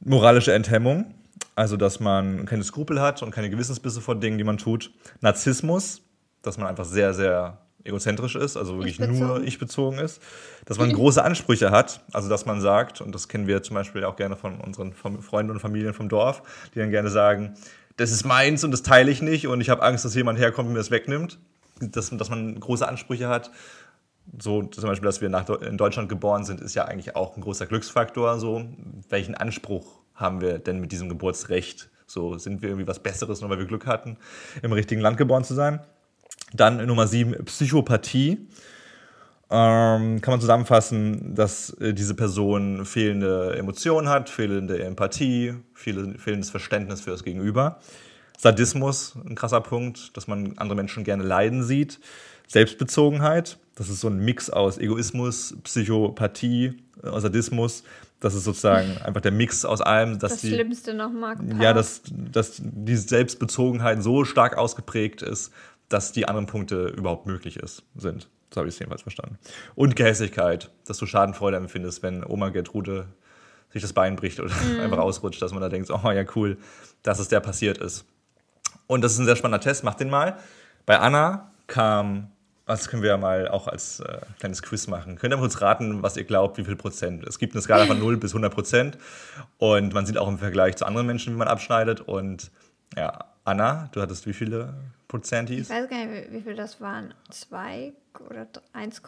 Moralische Enthemmung, also dass man keine Skrupel hat und keine Gewissensbisse vor Dingen, die man tut. Narzissmus, dass man einfach sehr, sehr egozentrisch ist, also wirklich ich nur ich bezogen ist, dass man große Ansprüche hat, also dass man sagt, und das kennen wir zum Beispiel auch gerne von unseren Freunden und Familien vom Dorf, die dann gerne sagen, das ist meins und das teile ich nicht und ich habe Angst, dass jemand herkommt und mir das wegnimmt, dass, dass man große Ansprüche hat. So zum Beispiel, dass wir nach, in Deutschland geboren sind, ist ja eigentlich auch ein großer Glücksfaktor. So, welchen Anspruch haben wir denn mit diesem Geburtsrecht? So sind wir irgendwie was Besseres, nur weil wir Glück hatten, im richtigen Land geboren zu sein. Dann Nummer sieben, Psychopathie. Ähm, kann man zusammenfassen, dass äh, diese Person fehlende Emotionen hat, fehlende Empathie, fehl, fehlendes Verständnis für das Gegenüber. Sadismus, ein krasser Punkt, dass man andere Menschen gerne leiden sieht. Selbstbezogenheit, das ist so ein Mix aus Egoismus, Psychopathie, äh, Sadismus. Das ist sozusagen einfach der Mix aus allem. Dass das die, Schlimmste nochmal. Ja, dass, dass die Selbstbezogenheit so stark ausgeprägt ist, dass die anderen Punkte überhaupt möglich ist, sind. So habe ich es jedenfalls verstanden. Und Gehässigkeit, dass du Schadenfreude empfindest, wenn Oma Gertrude sich das Bein bricht oder mhm. einfach ausrutscht, dass man da denkt, oh ja, cool, dass es der passiert ist. Und das ist ein sehr spannender Test, mach den mal. Bei Anna kam, das können wir ja mal auch als äh, kleines Quiz machen. Könnt ihr uns raten, was ihr glaubt, wie viel Prozent? Es gibt eine Skala von 0 bis 100 Prozent und man sieht auch im Vergleich zu anderen Menschen, wie man abschneidet und ja, Anna, du hattest wie viele Prozentis? Ich weiß gar nicht, wie viel das waren. Zwei oder 1,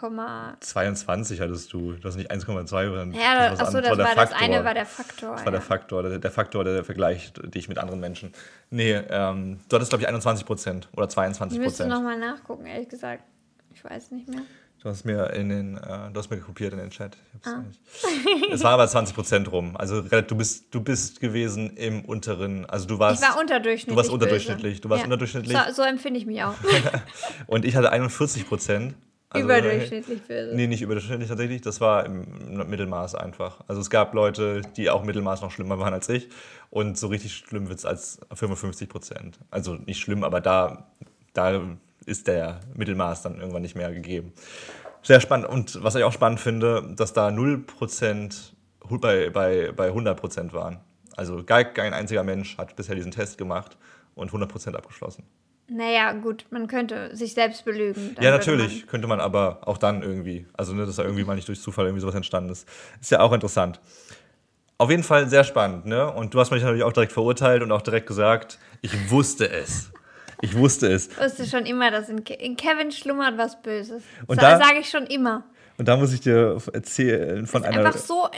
22 hattest du. Du hast nicht 1,2. Ja, das, achso, das war das eine war der Faktor. Das war der Faktor, der, der Faktor, der, der vergleicht dich mit anderen Menschen. Nee, ähm, du hattest, glaube ich, 21 Prozent oder 22 Prozent. Ich müsste nochmal nachgucken, ehrlich gesagt. Ich weiß nicht mehr. Du hast mir in den, äh, du hast mir kopiert in den Chat. Ah. es war aber 20 Prozent rum. Also du bist, du bist gewesen im unteren, also du warst. Ich war unterdurchschnittlich. Du warst unterdurchschnittlich. Du warst ja. unterdurchschnittlich. So, so empfinde ich mich auch. und ich hatte 41 Prozent. Also, überdurchschnittlich böse. Nee, nicht überdurchschnittlich tatsächlich. Das war im Mittelmaß einfach. Also es gab Leute, die auch Mittelmaß noch schlimmer waren als ich. Und so richtig schlimm wird es als 55 Prozent. Also nicht schlimm, aber da, da ist der Mittelmaß dann irgendwann nicht mehr gegeben. Sehr spannend. Und was ich auch spannend finde, dass da 0% bei, bei, bei 100% waren. Also gar kein einziger Mensch hat bisher diesen Test gemacht und 100% abgeschlossen. Naja, gut, man könnte sich selbst belügen. ja, natürlich, man könnte man aber auch dann irgendwie. Also, ne, dass da irgendwie mal nicht durch Zufall irgendwie sowas entstanden ist. Ist ja auch interessant. Auf jeden Fall sehr spannend, ne? Und du hast mich natürlich auch direkt verurteilt und auch direkt gesagt, ich wusste es. Ich wusste es. Ich wusste schon immer, dass in, Kevin schlummert was Böses. Und das sage ich schon immer. Und da muss ich dir erzählen von das ist einer. Einfach so,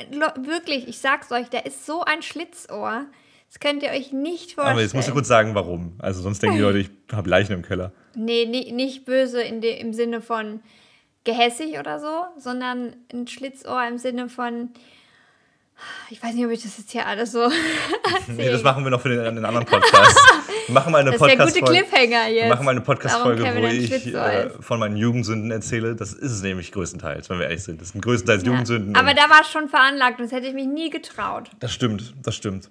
wirklich, ich sag's euch, der ist so ein Schlitzohr. Das könnt ihr euch nicht vorstellen. Aber jetzt musst du kurz sagen, warum. Also sonst denken die Leute, ich habe Leichen im Keller. Nee, nie, nicht böse in de, im Sinne von gehässig oder so, sondern ein Schlitzohr im Sinne von, ich weiß nicht, ob ich das jetzt hier alles so. nee, das machen wir noch für den, den anderen Podcast. Wir machen mal eine Podcast-Folge. Das ist der gute Cliffhanger jetzt. Wir machen mal eine Podcast-Folge, wo ich äh, von meinen Jugendsünden erzähle. Das ist es nämlich größtenteils, wenn wir ehrlich sind. Das sind größtenteils ja. Jugendsünden. Aber da war es schon veranlagt, das hätte ich mich nie getraut. Das stimmt, das stimmt.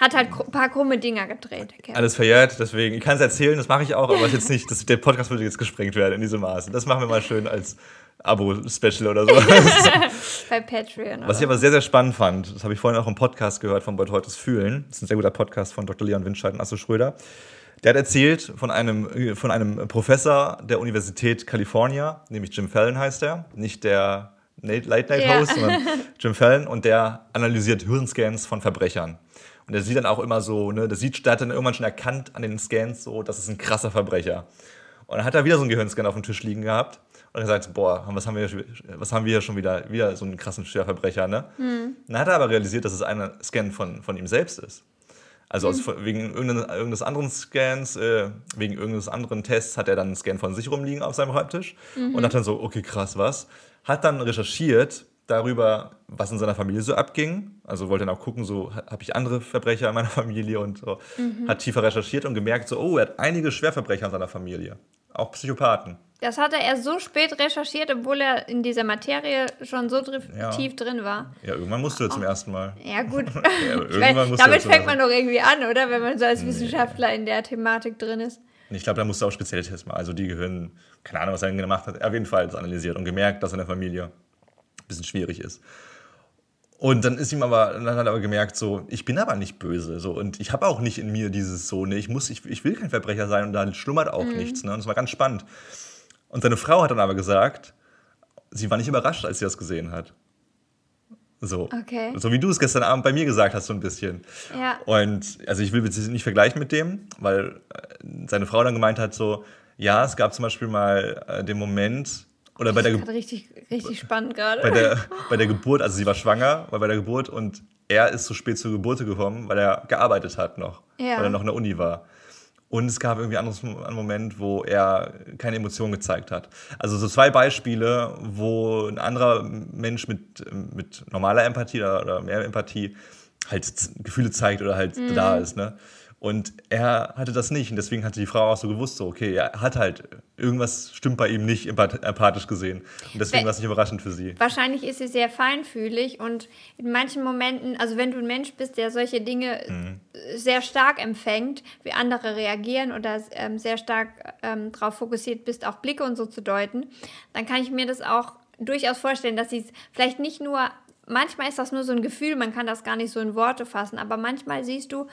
Hat halt ein paar krumme Dinger gedreht. Kevin. Alles verjährt, deswegen, ich kann es erzählen, das mache ich auch, aber jetzt nicht, das, der Podcast würde jetzt gesprengt werden in diesem Maße. Das machen wir mal schön als Abo-Special oder so. Bei Patreon. Was ich aber sehr, sehr spannend fand, das habe ich vorhin auch im Podcast gehört von Beutreutes Fühlen. Das ist ein sehr guter Podcast von Dr. Leon Windscheid und Asso Schröder. Der hat erzählt von einem, von einem Professor der Universität California, nämlich Jim Fallon heißt er, nicht der Late Night Host, ja. sondern Jim Fallon und der analysiert Hirnscans von Verbrechern. Und der sieht dann auch immer so, ne, der sieht, der hat dann irgendwann schon erkannt an den Scans so, das ist ein krasser Verbrecher. Und dann hat er wieder so einen Gehirnscan auf dem Tisch liegen gehabt und gesagt, boah, was haben wir hier, was haben wir hier schon wieder, wieder so einen krassen Schwerverbrecher, ne? Mhm. Dann hat er aber realisiert, dass es ein Scan von, von ihm selbst ist. Also aus, mhm. wegen irgendeines anderen Scans, äh, wegen irgendeines anderen Tests hat er dann einen Scan von sich rumliegen auf seinem Schreibtisch mhm. und hat dann so, okay, krass, was? Hat dann recherchiert darüber, was in seiner Familie so abging. Also wollte dann auch gucken, so habe ich andere Verbrecher in meiner Familie und so. Mhm. Hat tiefer recherchiert und gemerkt, so, oh, er hat einige Schwerverbrecher in seiner Familie. Auch Psychopathen. Das hat er erst so spät recherchiert, obwohl er in dieser Materie schon so ja. tief drin war. Ja, irgendwann musst du ja zum oh. ersten Mal. Ja, gut. ja, irgendwann musst damit fängt man doch irgendwie an, oder? Wenn man so als Wissenschaftler nee. in der Thematik drin ist. Ich glaube, da musst du auch spezielle Tests machen. Also die gehören, keine Ahnung, was er gemacht hat, auf jeden Fall analysiert und gemerkt, dass in der Familie ein bisschen schwierig ist. Und dann ist ihm aber, dann hat er aber gemerkt, so, ich bin aber nicht böse, so, und ich habe auch nicht in mir dieses so, ne, ich muss, ich, ich will kein Verbrecher sein und da schlummert auch mhm. nichts, ne, und das war ganz spannend. Und seine Frau hat dann aber gesagt, sie war nicht überrascht, als sie das gesehen hat. So. Okay. So wie du es gestern Abend bei mir gesagt hast, so ein bisschen. Ja. Und also ich will jetzt nicht vergleichen mit dem, weil äh, seine Frau dann gemeint hat, so, ja, es gab zum Beispiel mal äh, den Moment, oder bei der Geburt. Richtig, richtig spannend gerade. Bei der, bei der Geburt, also sie war schwanger, war bei der Geburt und er ist zu spät zur Geburt gekommen, weil er gearbeitet hat noch. Ja. Weil er noch in der Uni war. Und es gab irgendwie einen Moment, wo er keine Emotionen gezeigt hat. Also so zwei Beispiele, wo ein anderer Mensch mit, mit normaler Empathie oder mehr Empathie halt Gefühle zeigt oder halt mhm. da ist. Ne? Und er hatte das nicht. Und deswegen hatte die Frau auch so gewusst, so, okay, er hat halt, irgendwas stimmt bei ihm nicht empathisch gesehen. Und deswegen war es nicht überraschend für sie. Wahrscheinlich ist sie sehr feinfühlig und in manchen Momenten, also wenn du ein Mensch bist, der solche Dinge mhm. sehr stark empfängt, wie andere reagieren oder ähm, sehr stark ähm, darauf fokussiert bist, auch Blicke und so zu deuten, dann kann ich mir das auch durchaus vorstellen, dass sie es vielleicht nicht nur, manchmal ist das nur so ein Gefühl, man kann das gar nicht so in Worte fassen, aber manchmal siehst du,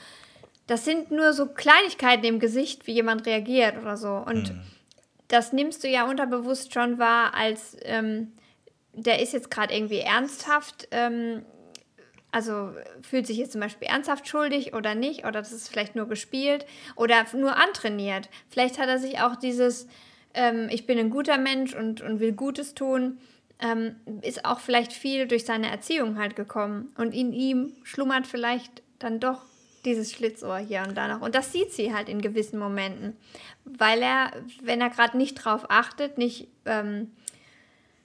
das sind nur so Kleinigkeiten im Gesicht, wie jemand reagiert oder so. Und mhm. das nimmst du ja unterbewusst schon wahr, als ähm, der ist jetzt gerade irgendwie ernsthaft ähm, Also fühlt sich jetzt zum Beispiel ernsthaft schuldig oder nicht, oder das ist vielleicht nur gespielt oder nur antrainiert. Vielleicht hat er sich auch dieses, ähm, ich bin ein guter Mensch und, und will Gutes tun, ähm, ist auch vielleicht viel durch seine Erziehung halt gekommen. Und in ihm schlummert vielleicht dann doch dieses Schlitzohr hier und da noch. Und das sieht sie halt in gewissen Momenten, weil er, wenn er gerade nicht drauf achtet, nicht ähm,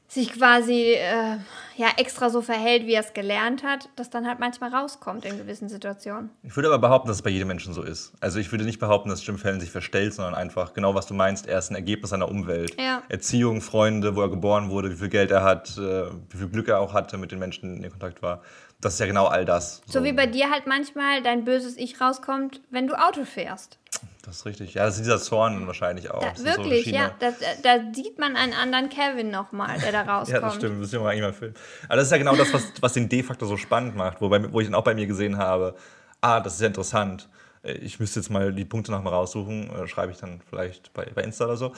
sich quasi äh, ja extra so verhält, wie er es gelernt hat, das dann halt manchmal rauskommt in gewissen Situationen. Ich würde aber behaupten, dass es bei jedem Menschen so ist. Also ich würde nicht behaupten, dass Jim Fallon sich verstellt, sondern einfach genau, was du meinst, er ist ein Ergebnis seiner Umwelt. Ja. Erziehung, Freunde, wo er geboren wurde, wie viel Geld er hat, äh, wie viel Glück er auch hatte, mit den Menschen in Kontakt war. Das ist ja genau all das. So, so wie bei dir halt manchmal dein böses Ich rauskommt, wenn du Auto fährst. Das ist richtig. Ja, das ist dieser Zorn wahrscheinlich auch. Da, wirklich, so ja. Da, da, sieht man einen anderen Kevin nochmal, der da rauskommt. ja, das stimmt. Das müssen wir eigentlich mal filmen. Aber das ist ja genau das, was, was den de-facto so spannend macht, wo, wo ich dann auch bei mir gesehen habe, ah, das ist ja interessant. Ich müsste jetzt mal die Punkte nochmal raussuchen, äh, schreibe ich dann vielleicht bei, bei Insta oder so.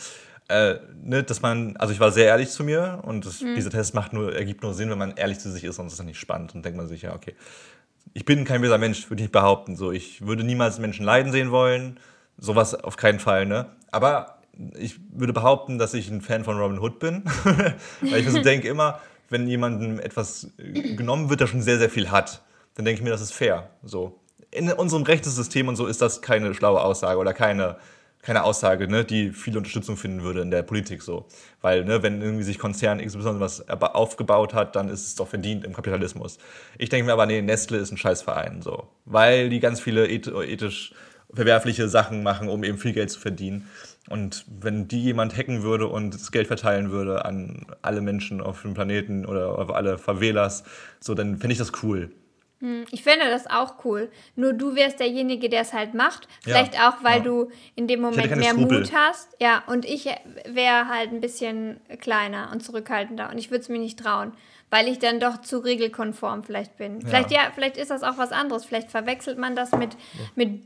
Äh, ne, dass man, also ich war sehr ehrlich zu mir und das, mhm. dieser Test macht nur, ergibt nur Sinn, wenn man ehrlich zu sich ist, sonst ist es nicht spannend und denkt man sich, ja, okay. Ich bin kein böser Mensch, würde ich behaupten. So, ich würde niemals Menschen leiden sehen wollen Sowas auf keinen Fall, ne? Aber ich würde behaupten, dass ich ein Fan von Robin Hood bin. Weil ich mir so denke immer, wenn jemandem etwas genommen wird, der schon sehr, sehr viel hat, dann denke ich mir, das ist fair. So. In unserem Rechtssystem und so ist das keine schlaue Aussage oder keine, keine Aussage, ne, die viel Unterstützung finden würde in der Politik so. Weil, ne, wenn irgendwie sich Konzern XY was aufgebaut hat, dann ist es doch verdient im Kapitalismus. Ich denke mir aber, nee, Nestle ist ein Scheißverein, so. Weil die ganz viele ethisch verwerfliche Sachen machen, um eben viel Geld zu verdienen. Und wenn die jemand hacken würde und das Geld verteilen würde an alle Menschen auf dem Planeten oder auf alle Favelas, so, dann fände ich das cool. Hm, ich fände das auch cool. Nur du wärst derjenige, der es halt macht. Vielleicht ja, auch, weil ja. du in dem Moment mehr Skrupel. Mut hast. Ja, und ich wäre halt ein bisschen kleiner und zurückhaltender und ich würde es mir nicht trauen weil ich dann doch zu regelkonform vielleicht bin. Ja. Vielleicht ja, vielleicht ist das auch was anderes. Vielleicht verwechselt man das mit, mit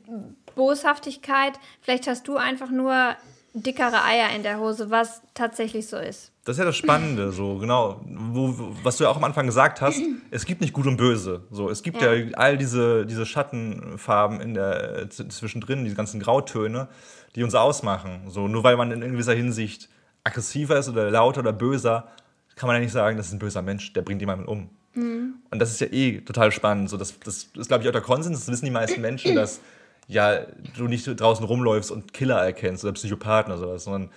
Boshaftigkeit. Vielleicht hast du einfach nur dickere Eier in der Hose, was tatsächlich so ist. Das ist ja das Spannende, so genau, wo, was du ja auch am Anfang gesagt hast. Es gibt nicht Gut und Böse. So, es gibt ja, ja all diese, diese Schattenfarben in der zwischendrin, diese ganzen Grautöne, die uns ausmachen. So, nur weil man in gewisser Hinsicht aggressiver ist oder lauter oder böser, kann man ja nicht sagen, das ist ein böser Mensch, der bringt jemanden um. Mhm. Und das ist ja eh total spannend. So, das, das ist, glaube ich, auch der Konsens. Das wissen die meisten Menschen, dass ja, du nicht draußen rumläufst und Killer erkennst oder Psychopathen oder sowas, sondern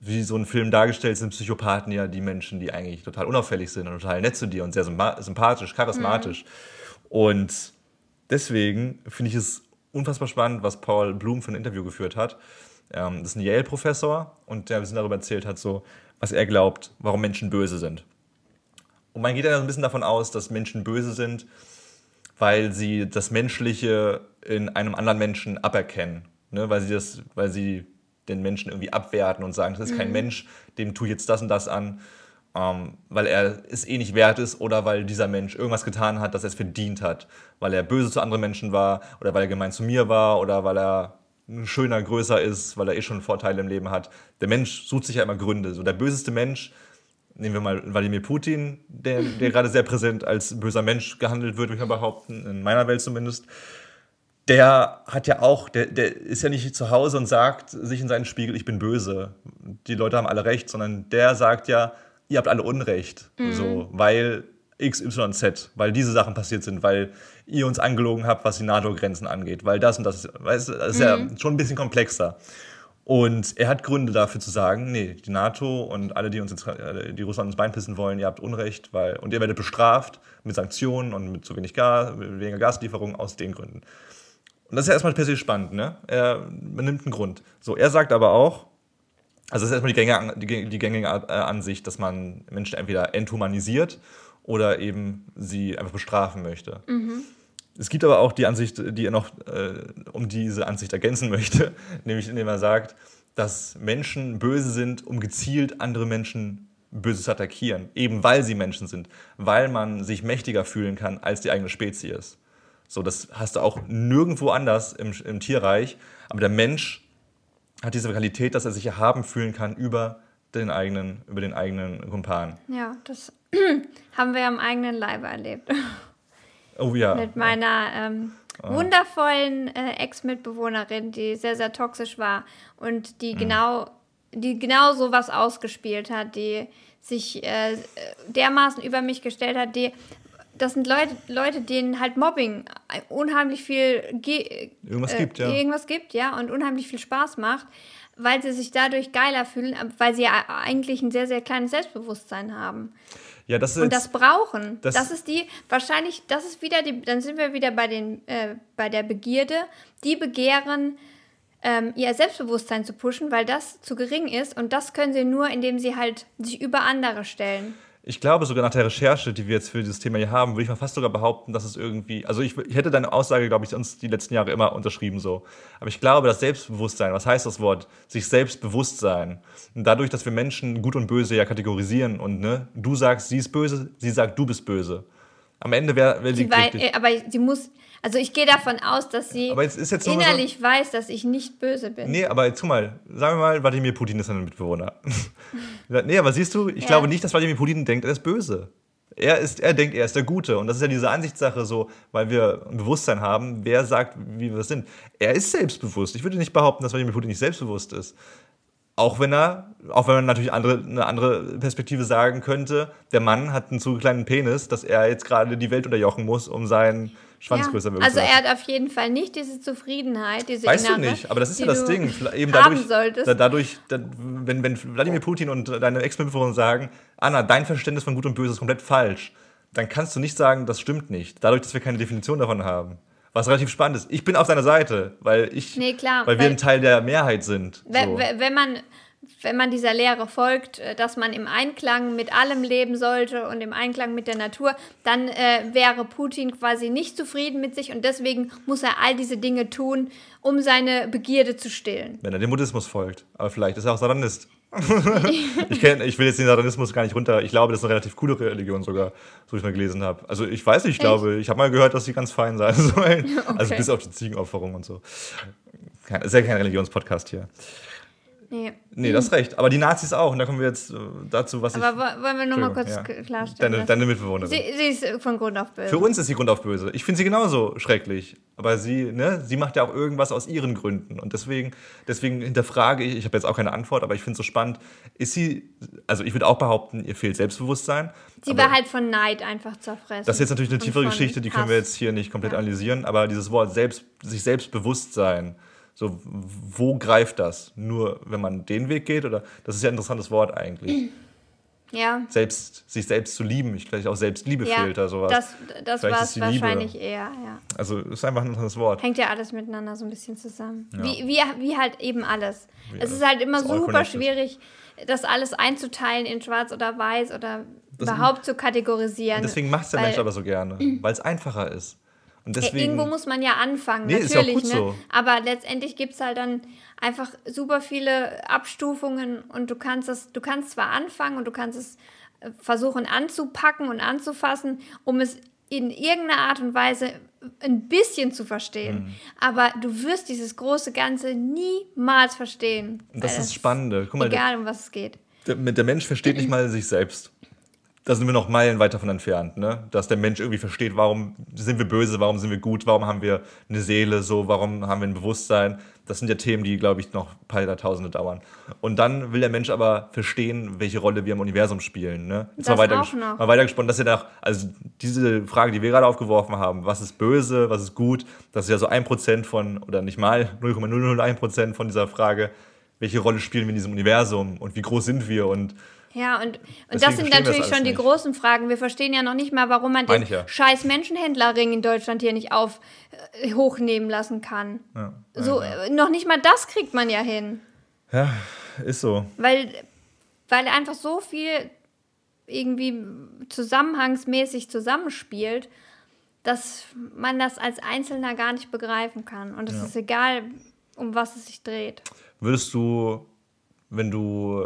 wie so ein Film dargestellt sind Psychopathen ja die Menschen, die eigentlich total unauffällig sind und total nett zu dir und sehr sympathisch, charismatisch. Mhm. Und deswegen finde ich es unfassbar spannend, was Paul Bloom für ein Interview geführt hat. Ähm, das ist ein Yale-Professor und der ein bisschen darüber erzählt hat, so, was er glaubt, warum Menschen böse sind. Und man geht ja ein bisschen davon aus, dass Menschen böse sind, weil sie das Menschliche in einem anderen Menschen aberkennen. Ne? Weil, sie das, weil sie den Menschen irgendwie abwerten und sagen, das ist kein mhm. Mensch, dem tue ich jetzt das und das an, ähm, weil er es eh nicht wert ist oder weil dieser Mensch irgendwas getan hat, das er es verdient hat. Weil er böse zu anderen Menschen war oder weil er gemein zu mir war oder weil er schöner, größer ist, weil er eh schon Vorteile im Leben hat. Der Mensch sucht sich ja immer Gründe. So der böseste Mensch, nehmen wir mal Wladimir Putin, der, der gerade sehr präsent als böser Mensch gehandelt wird, würde ich mal behaupten, in meiner Welt zumindest. Der hat ja auch, der, der ist ja nicht zu Hause und sagt sich in seinen Spiegel, ich bin böse. Die Leute haben alle recht, sondern der sagt ja, ihr habt alle Unrecht. Mhm. So, weil XYZ, weil diese Sachen passiert sind, weil ihr uns angelogen habt, was die NATO-Grenzen angeht, weil das und das, weißt, das ist mhm. ja schon ein bisschen komplexer. Und er hat Gründe dafür zu sagen, nee, die NATO und alle, die uns jetzt, die Russland ins Bein pissen wollen, ihr habt Unrecht, weil, und ihr werdet bestraft mit Sanktionen und mit zu wenig Gas, weniger Gaslieferungen aus den Gründen. Und das ist ja erstmal per se spannend, ne? Er nimmt einen Grund. So, er sagt aber auch, also das ist erstmal die gängige, die, die gängige äh, Ansicht, dass man Menschen entweder enthumanisiert oder eben sie einfach bestrafen möchte. Mhm. Es gibt aber auch die Ansicht, die er noch äh, um diese Ansicht ergänzen möchte, nämlich indem er sagt, dass Menschen böse sind, um gezielt andere Menschen böse zu attackieren, eben weil sie Menschen sind, weil man sich mächtiger fühlen kann als die eigene Spezies. So, das hast du auch nirgendwo anders im, im Tierreich, aber der Mensch hat diese Qualität, dass er sich erhaben fühlen kann über den eigenen, über den eigenen Kumpan. Ja, das haben wir am eigenen Leibe erlebt. Oh ja. Mit meiner ähm, Ah. wundervollen äh, Ex-Mitbewohnerin, die sehr, sehr toxisch war und Mhm. die genau, die genau so was ausgespielt hat, die sich äh, dermaßen über mich gestellt hat, die das sind Leute, Leute, denen halt Mobbing unheimlich viel ge Irgendwas gibt, ja. irgendwas gibt, ja, und unheimlich viel Spaß macht, weil sie sich dadurch geiler fühlen, weil sie ja eigentlich ein sehr, sehr kleines Selbstbewusstsein haben Ja, das ist und das brauchen. das- Das, ist die, wahrscheinlich, das ist wieder die, dann sind wir wieder bei, den, äh, bei der Begierde. Die begehren, ähm, ihr Selbstbewusstsein zu pushen, weil das zu gering ist und das können sie nur, indem sie halt sich über andere stellen. Ich glaube sogar nach der Recherche, die wir jetzt für dieses Thema hier haben, würde ich mal fast sogar behaupten, dass es irgendwie, also ich, ich hätte deine Aussage, glaube ich, uns die letzten Jahre immer unterschrieben so. Aber ich glaube, das Selbstbewusstsein, was heißt das Wort? Sich selbstbewusst sein. Und dadurch, dass wir Menschen gut und böse ja kategorisieren und ne, du sagst, sie ist böse, sie sagt, du bist böse. Am Ende, wer, wer Sie liegt wei- richtig? äh, aber sie muss, also ich gehe davon aus, dass sie mal so- innerlich weiß, dass ich nicht böse bin. Nee, aber jetzt guck mal, sagen wir mal, Wladimir Putin ist ein Mitbewohner. nee, aber siehst du, ich Ja. glaube nicht, dass Wladimir Putin denkt, er ist böse. Er, ist, er denkt, er ist der Gute. Und das ist ja diese Ansichtssache so, weil wir ein Bewusstsein haben, wer sagt, wie wir sind. Er ist selbstbewusst. Ich würde nicht behaupten, dass Wladimir Putin nicht selbstbewusst ist. Auch wenn er, auch wenn man natürlich andere, eine andere Perspektive sagen könnte, der Mann hat einen zu kleinen Penis, dass er jetzt gerade die Welt unterjochen muss, um seinen Schwanz Ja. Also er hat auf jeden Fall nicht diese Zufriedenheit, diese Weißt du innere, nicht, aber das ist ja das du Ding. Eben dadurch, da, dadurch da, wenn, wenn Wladimir Putin und deine Ex-Mitbewohner sagen, Anna, dein Verständnis von Gut und Böse ist komplett falsch, dann kannst du nicht sagen, das stimmt nicht. Dadurch, dass wir keine Definition davon haben. Was relativ spannend ist. Ich bin auf deiner Seite, weil ich, Nee, klar, weil wir weil- ein Teil der Mehrheit sind. So. we- Wenn man, wenn man dieser Lehre folgt, äh, dass man im Einklang mit allem leben sollte und im Einklang mit der Natur, dann äh, wäre Putin quasi nicht zufrieden mit sich und deswegen muss er all diese Dinge tun, um seine Begierde zu stillen. Wenn er dem Buddhismus folgt. Aber vielleicht ist er auch Satanist. ich, kenn, ich will jetzt den Satanismus gar nicht runter. Ich glaube, das ist eine relativ coole Religion sogar, so wie ich mal gelesen habe. Also ich weiß nicht, ich glaube, ich habe mal gehört, dass sie ganz fein sein sollen. Also Okay. bis auf die Ziegenopferung und so. Kein, ist ja kein Religionspodcast hier. Nee. Nee, das ist recht. Aber die Nazis auch. Und da kommen wir jetzt äh, dazu, was Aber ich... wo- wollen wir nur mal kurz k- klarstellen? Deine, deine Mitbewohnerin. sie, sie ist äh, von Grund auf böse. Für uns ist sie Grund auf böse. Ich finde sie genauso schrecklich. Aber sie, ne, sie macht ja auch irgendwas aus ihren Gründen. Und deswegen, deswegen hinterfrage ich, ich habe jetzt auch keine Antwort, aber ich finde es so spannend, ist sie, also ich würde auch behaupten, ihr fehlt Selbstbewusstsein. sie aber war halt von Neid einfach zerfressen. das ist jetzt natürlich eine tiefere Geschichte, die können wir Hass. jetzt hier nicht komplett Ja. analysieren, aber dieses Wort selbst, sich Selbstbewusstsein, so, wo greift das? Nur wenn man den Weg geht? Oder das ist ja ein interessantes Wort eigentlich. Ja, Selbst, sich selbst zu lieben. Ich vielleicht auch Selbstliebe ja fehlt oder sowas. das, das war es die Liebe. wahrscheinlich eher, ja. also ist einfach ein interessantes Wort. Hängt ja alles miteinander so ein bisschen zusammen. Ja. Wie, wie, wie halt eben alles. Wie es alles. ist halt immer super schwierig, das alles einzuteilen in schwarz oder weiß oder Das- überhaupt zu kategorisieren. Deswegen macht es der Mensch aber so gerne, weil es einfacher ist. Und Ja, deswegen, irgendwo muss man ja anfangen, Nee, ist ja natürlich. ne? so. Aber letztendlich gibt es halt dann einfach super viele Abstufungen und du kannst es, du kannst zwar anfangen und du kannst es äh, versuchen anzupacken und anzufassen, um es in irgendeiner Art und Weise ein bisschen zu verstehen. Mhm. Aber du wirst dieses große Ganze niemals verstehen. Das weil ist das Spannende. Guck mal, Egal, um was es geht. der, der Mensch versteht nicht mal sich selbst. Da sind wir noch Meilen weit davon entfernt, ne? Dass der Mensch irgendwie versteht, warum sind wir böse, warum sind wir gut, warum haben wir eine Seele, so, warum haben wir ein Bewusstsein. Das sind ja Themen, die, glaube ich, noch ein paar Jahrtausende dauern. Und dann will der Mensch aber verstehen, welche Rolle wir im Universum spielen. Ne? Jetzt Das mal weiter, auch noch. mal weitergesponnen, dass er da, also diese Frage, die wir gerade aufgeworfen haben, was ist böse, was ist gut, das ist ja so ein Prozent von, oder nicht mal 0,001 Prozent von dieser Frage, welche Rolle spielen wir in diesem Universum und wie groß sind wir und Ja, und, und Deswegen das sind das natürlich alles schon die nicht. großen Fragen. Wir verstehen ja noch nicht mal, warum man Meine den ja. scheiß Menschenhändlerring in Deutschland hier nicht auf äh, hochnehmen lassen kann. ja, So, äh, noch nicht mal das kriegt man ja hin. ja, ist so. Weil, weil einfach so viel irgendwie zusammenhangsmäßig zusammenspielt, dass man das als Einzelner gar nicht begreifen kann. Und es Ja. ist egal, um was es sich dreht. Würdest du, wenn du,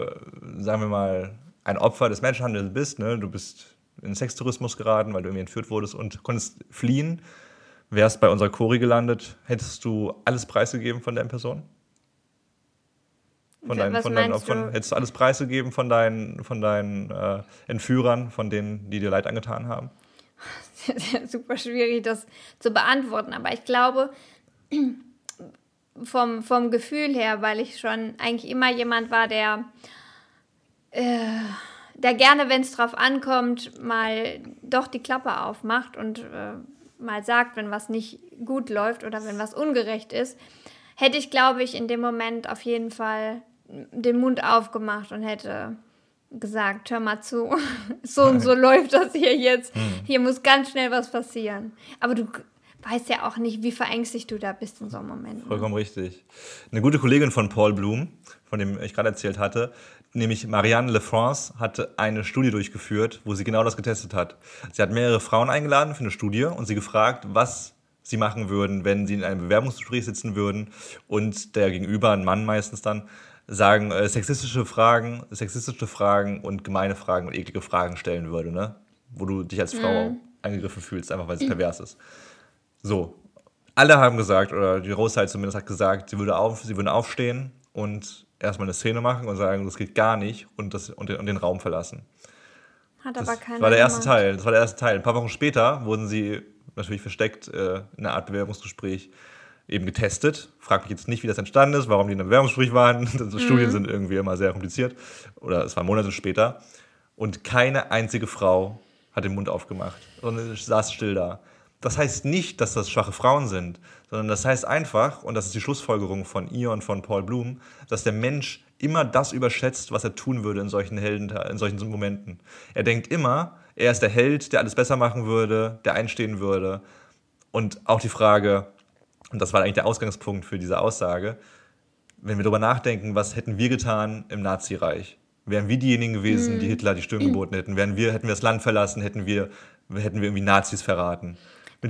sagen wir mal, ein Opfer des Menschenhandels bist, ne? du bist in Sextourismus geraten, weil du irgendwie entführt wurdest und konntest fliehen, wärst bei unserer Chori gelandet, hättest du alles preisgegeben von deiner Person? Von deinen, von deinen Opfern? du? Hättest du alles preisgegeben von deinen, von deinen äh, Entführern, von denen, die dir Leid angetan haben? super schwierig, das zu beantworten. Aber ich glaube, vom, vom Gefühl her, weil ich schon eigentlich immer jemand war, der, äh, der gerne, wenn es drauf ankommt, mal doch die Klappe aufmacht und äh, mal sagt, wenn was nicht gut läuft oder wenn was ungerecht ist, hätte ich, glaube ich, in dem Moment auf jeden Fall den Mund aufgemacht und hätte gesagt, hör mal zu, so und so läuft das hier jetzt. Hm. Hier muss ganz schnell was passieren. Aber du weißt ja auch nicht, wie verängstigt du da bist in so einem Moment. Vollkommen richtig. Eine gute Kollegin von Paul Bloom, von dem ich gerade erzählt hatte, nämlich Marianne LeFrance, hatte eine Studie durchgeführt, wo sie genau das getestet hat. Sie hat mehrere Frauen eingeladen für eine Studie und sie gefragt, was sie machen würden, wenn sie in einem Bewerbungsgespräch sitzen würden und der Gegenüber, ein Mann meistens dann, sagen, äh, sexistische Fragen, sexistische Fragen und gemeine Fragen und eklige Fragen stellen würde, ne? Wo du dich als Frau mhm. angegriffen fühlst, einfach weil sie pervers ist. So. Alle haben gesagt, oder die Großteil zumindest hat gesagt, sie, würde auf, sie würden aufstehen und erstmal eine Szene machen und sagen, das geht gar nicht und, das, und, den, und den Raum verlassen. Hat das aber keiner war der erste gemacht. Teil. Das war der erste Teil. Ein paar Wochen später wurden sie natürlich versteckt äh, in einer Art Bewerbungsgespräch eben getestet. Frag mich jetzt nicht, wie das entstanden ist, warum die in einem Bewerbungsgespräch waren. Mhm. Studien sind irgendwie immer sehr kompliziert. Oder es war Monate später. Und keine einzige Frau hat den Mund aufgemacht, sondern saß still da. Das heißt nicht, dass das schwache Frauen sind, sondern das heißt einfach, und das ist die Schlussfolgerung von ihr und von Paul Bloom, dass der Mensch immer das überschätzt, was er tun würde in solchen Helden, in solchen Momenten. Er denkt immer, er ist der Held, der alles besser machen würde, der einstehen würde. Und auch die Frage, und das war eigentlich der Ausgangspunkt für diese Aussage, wenn wir darüber nachdenken, was hätten wir getan im Nazireich? Wären wir diejenigen gewesen, die mhm. Hitler die Stirn geboten hätten? Wären wir, hätten wir das Land verlassen? Hätten wir, hätten wir irgendwie Nazis verraten?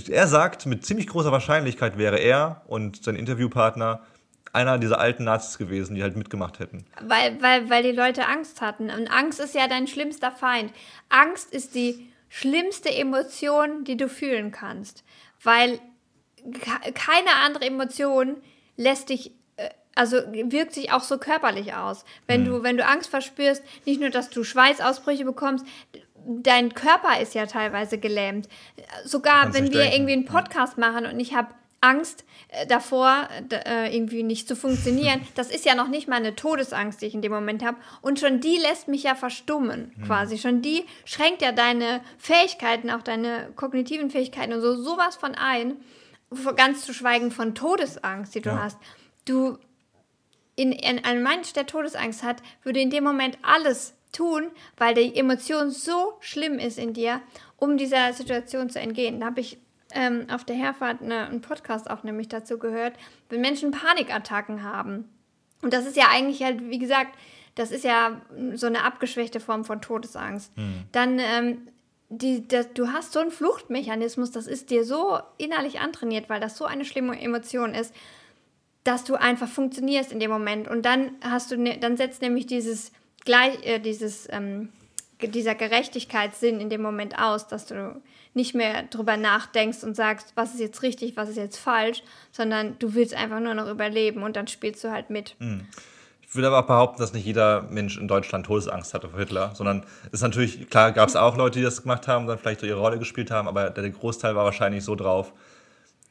Er sagt, mit ziemlich großer Wahrscheinlichkeit wäre er und sein Interviewpartner einer dieser alten Nazis gewesen, die halt mitgemacht hätten. Weil, weil, weil die Leute Angst hatten. Und Angst ist ja dein schlimmster Feind. Angst ist die schlimmste Emotion, die du fühlen kannst. Weil keine andere Emotion lässt dich äh, also wirkt sich auch so körperlich aus. Wenn mhm. du, wenn du Angst verspürst, nicht nur, dass du Schweißausbrüche bekommst, dein Körper ist ja teilweise gelähmt. Sogar Kannst wenn wir denken. irgendwie einen Podcast machen und ich habe Angst äh, davor, äh, irgendwie nicht zu funktionieren. Das ist ja noch nicht mal eine Todesangst, die ich in dem Moment habe. Und schon die lässt mich ja verstummen, mhm. quasi. Schon die schränkt ja deine Fähigkeiten, auch deine kognitiven Fähigkeiten und so sowas von ein. Ganz zu schweigen von Todesangst, die du ja. hast. Du, in, in ein Mensch, der Todesangst hat, würde in dem Moment alles tun, weil die Emotion so schlimm ist in dir, um dieser Situation zu entgehen. Da habe ich ähm, auf der Herfahrt eine, einen Podcast auch nämlich dazu gehört, wenn Menschen Panikattacken haben. Und das ist ja eigentlich halt, wie gesagt, das ist ja so eine abgeschwächte Form von Todesangst. Mhm. Dann, ähm, die, das, du hast so einen Fluchtmechanismus, das ist dir so innerlich antrainiert, weil das so eine schlimme Emotion ist, dass du einfach funktionierst in dem Moment. Und dann hast du, ne, dann setzt nämlich dieses gleich, äh, dieses, ähm, dieser Gerechtigkeitssinn in dem Moment aus, dass du nicht mehr drüber nachdenkst und sagst, was ist jetzt richtig, was ist jetzt falsch, sondern du willst einfach nur noch überleben und dann spielst du halt mit. Mhm. Ich würde aber auch behaupten, dass nicht jeder Mensch in Deutschland Todesangst hatte vor Hitler, sondern es ist natürlich, klar gab es auch Leute, die das gemacht haben, dann vielleicht so ihre Rolle gespielt haben, aber der Großteil war wahrscheinlich so drauf,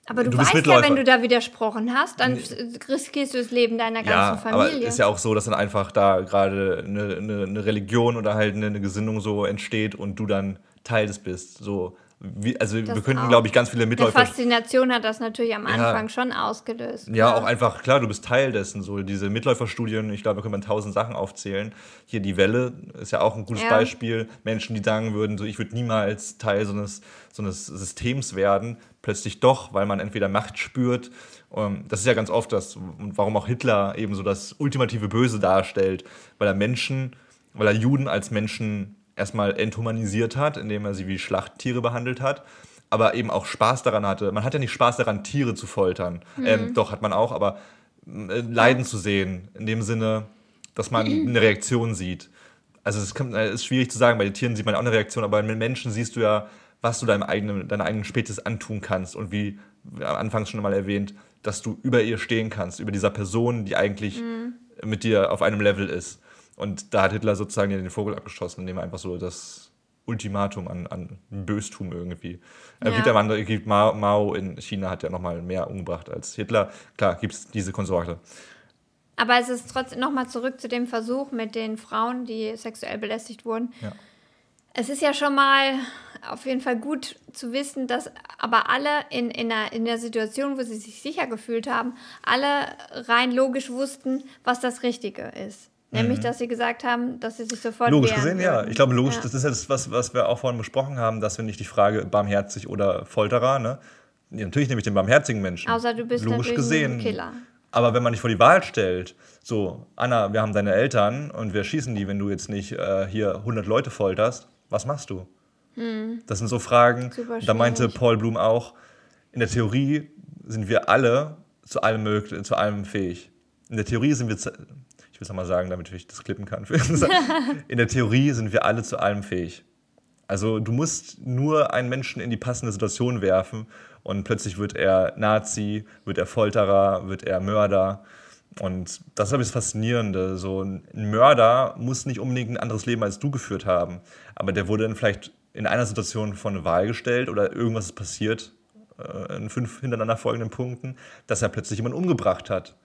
aber du, du weißt ja, wenn du da widersprochen hast, dann riskierst du das Leben deiner ganzen ja, Familie. Aber ist ja auch so, dass dann einfach da gerade eine, eine, eine Religion oder halt eine, eine, Gesinnung so entsteht und du dann Teil des bist. So, wie, also das wir könnten, glaube ich, ganz viele Mitläufer. Die Faszination hat das natürlich am Anfang ja. schon ausgelöst. Ja, ja, auch einfach, klar, du bist Teil dessen. So diese Mitläuferstudien, ich glaube, da können wir tausend Sachen aufzählen. Hier die Welle ist ja auch ein gutes ja. Beispiel. Menschen, die sagen würden, so ich würde niemals Teil so eines, so eines Systems werden, plötzlich doch, weil man entweder Macht spürt. Ähm, das ist ja ganz oft das, warum auch Hitler eben so das ultimative Böse darstellt, weil er Menschen, weil er Juden als Menschen erstmal enthumanisiert hat, indem er sie wie Schlachttiere behandelt hat, aber eben auch Spaß daran hatte. Man hat ja nicht Spaß daran, Tiere zu foltern. Mhm. Ähm, doch, hat man auch, aber äh, Leiden zu sehen, in dem Sinne, dass man eine Reaktion sieht. Also es äh, ist schwierig zu sagen, bei den Tieren sieht man auch eine Reaktion, aber mit Menschen siehst du ja, was du deinem eigenen, deiner eigenen Spezies antun kannst und wie anfangs schon mal erwähnt, dass du über ihr stehen kannst, über dieser Person, die eigentlich mhm. mit dir auf einem Level ist. Und da hat Hitler sozusagen den Vogel abgeschossen, indem er einfach so das, Ultimatum an, an Böstum irgendwie. Ja. Äh, andere, gibt Mao, Mao in China hat ja nochmal mehr umgebracht als Hitler. Klar, gibt es diese Konsorte. Aber es ist trotzdem nochmal zurück zu dem Versuch mit den Frauen, die sexuell belästigt wurden. Ja. Es ist ja schon mal auf jeden Fall gut zu wissen, dass aber alle in, in, der, in der Situation, wo sie sich sicher gefühlt haben, alle rein logisch wussten, was das Richtige ist. Nämlich, mhm. dass sie gesagt haben, dass sie sich sofort. Logisch gesehen, ja. Ich glaube, logisch, ja. das ist ja das, was, was wir auch vorhin besprochen haben, dass wir nicht die Frage barmherzig oder Folterer, ne? Natürlich nehme ich den barmherzigen Menschen. Außer du bist logisch gesehen. ein Killer. Aber wenn man dich vor die Wahl stellt, so, Anna, wir haben deine Eltern und wir schießen die, wenn du jetzt nicht äh, hier 100 Leute folterst, was machst du? Hm. Das sind so Fragen. Da meinte Paul Blum auch, in der Theorie sind wir alle zu allem, möglich, zu allem fähig. In der Theorie sind wir will es nochmal sagen, damit ich das klippen kann. in der Theorie sind wir alle zu allem fähig. Also du musst nur einen Menschen in die passende Situation werfen und plötzlich wird er Nazi, wird er Folterer, wird er Mörder. Und das ist das Faszinierende. So ein Mörder muss nicht unbedingt ein anderes Leben als du geführt haben, aber der wurde dann vielleicht in einer Situation vor eine Wahl gestellt oder irgendwas ist passiert äh, in fünf hintereinander folgenden Punkten, dass er plötzlich jemanden umgebracht hat.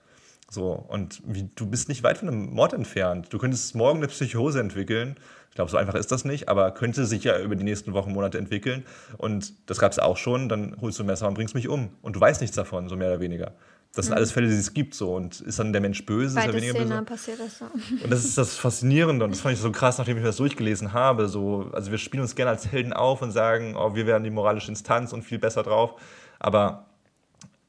So, und wie, du bist nicht weit von einem Mord entfernt. Du könntest morgen eine Psychose entwickeln. Ich glaube, so einfach ist das nicht, aber könnte sich ja über die nächsten Wochen, Monate entwickeln. Und das gab es auch schon. Dann holst du ein Messer und bringst mich um. Und du weißt nichts davon, so mehr oder weniger. Das sind mhm. alles Fälle, die es gibt. So. Und ist dann der Mensch böse? Beide ist er weniger böse? passiert das so. Und das ist das Faszinierende. Und das fand ich so krass, nachdem ich das durchgelesen habe. So, also wir spielen uns gerne als Helden auf und sagen, oh, wir wären die moralische Instanz und viel besser drauf. Aber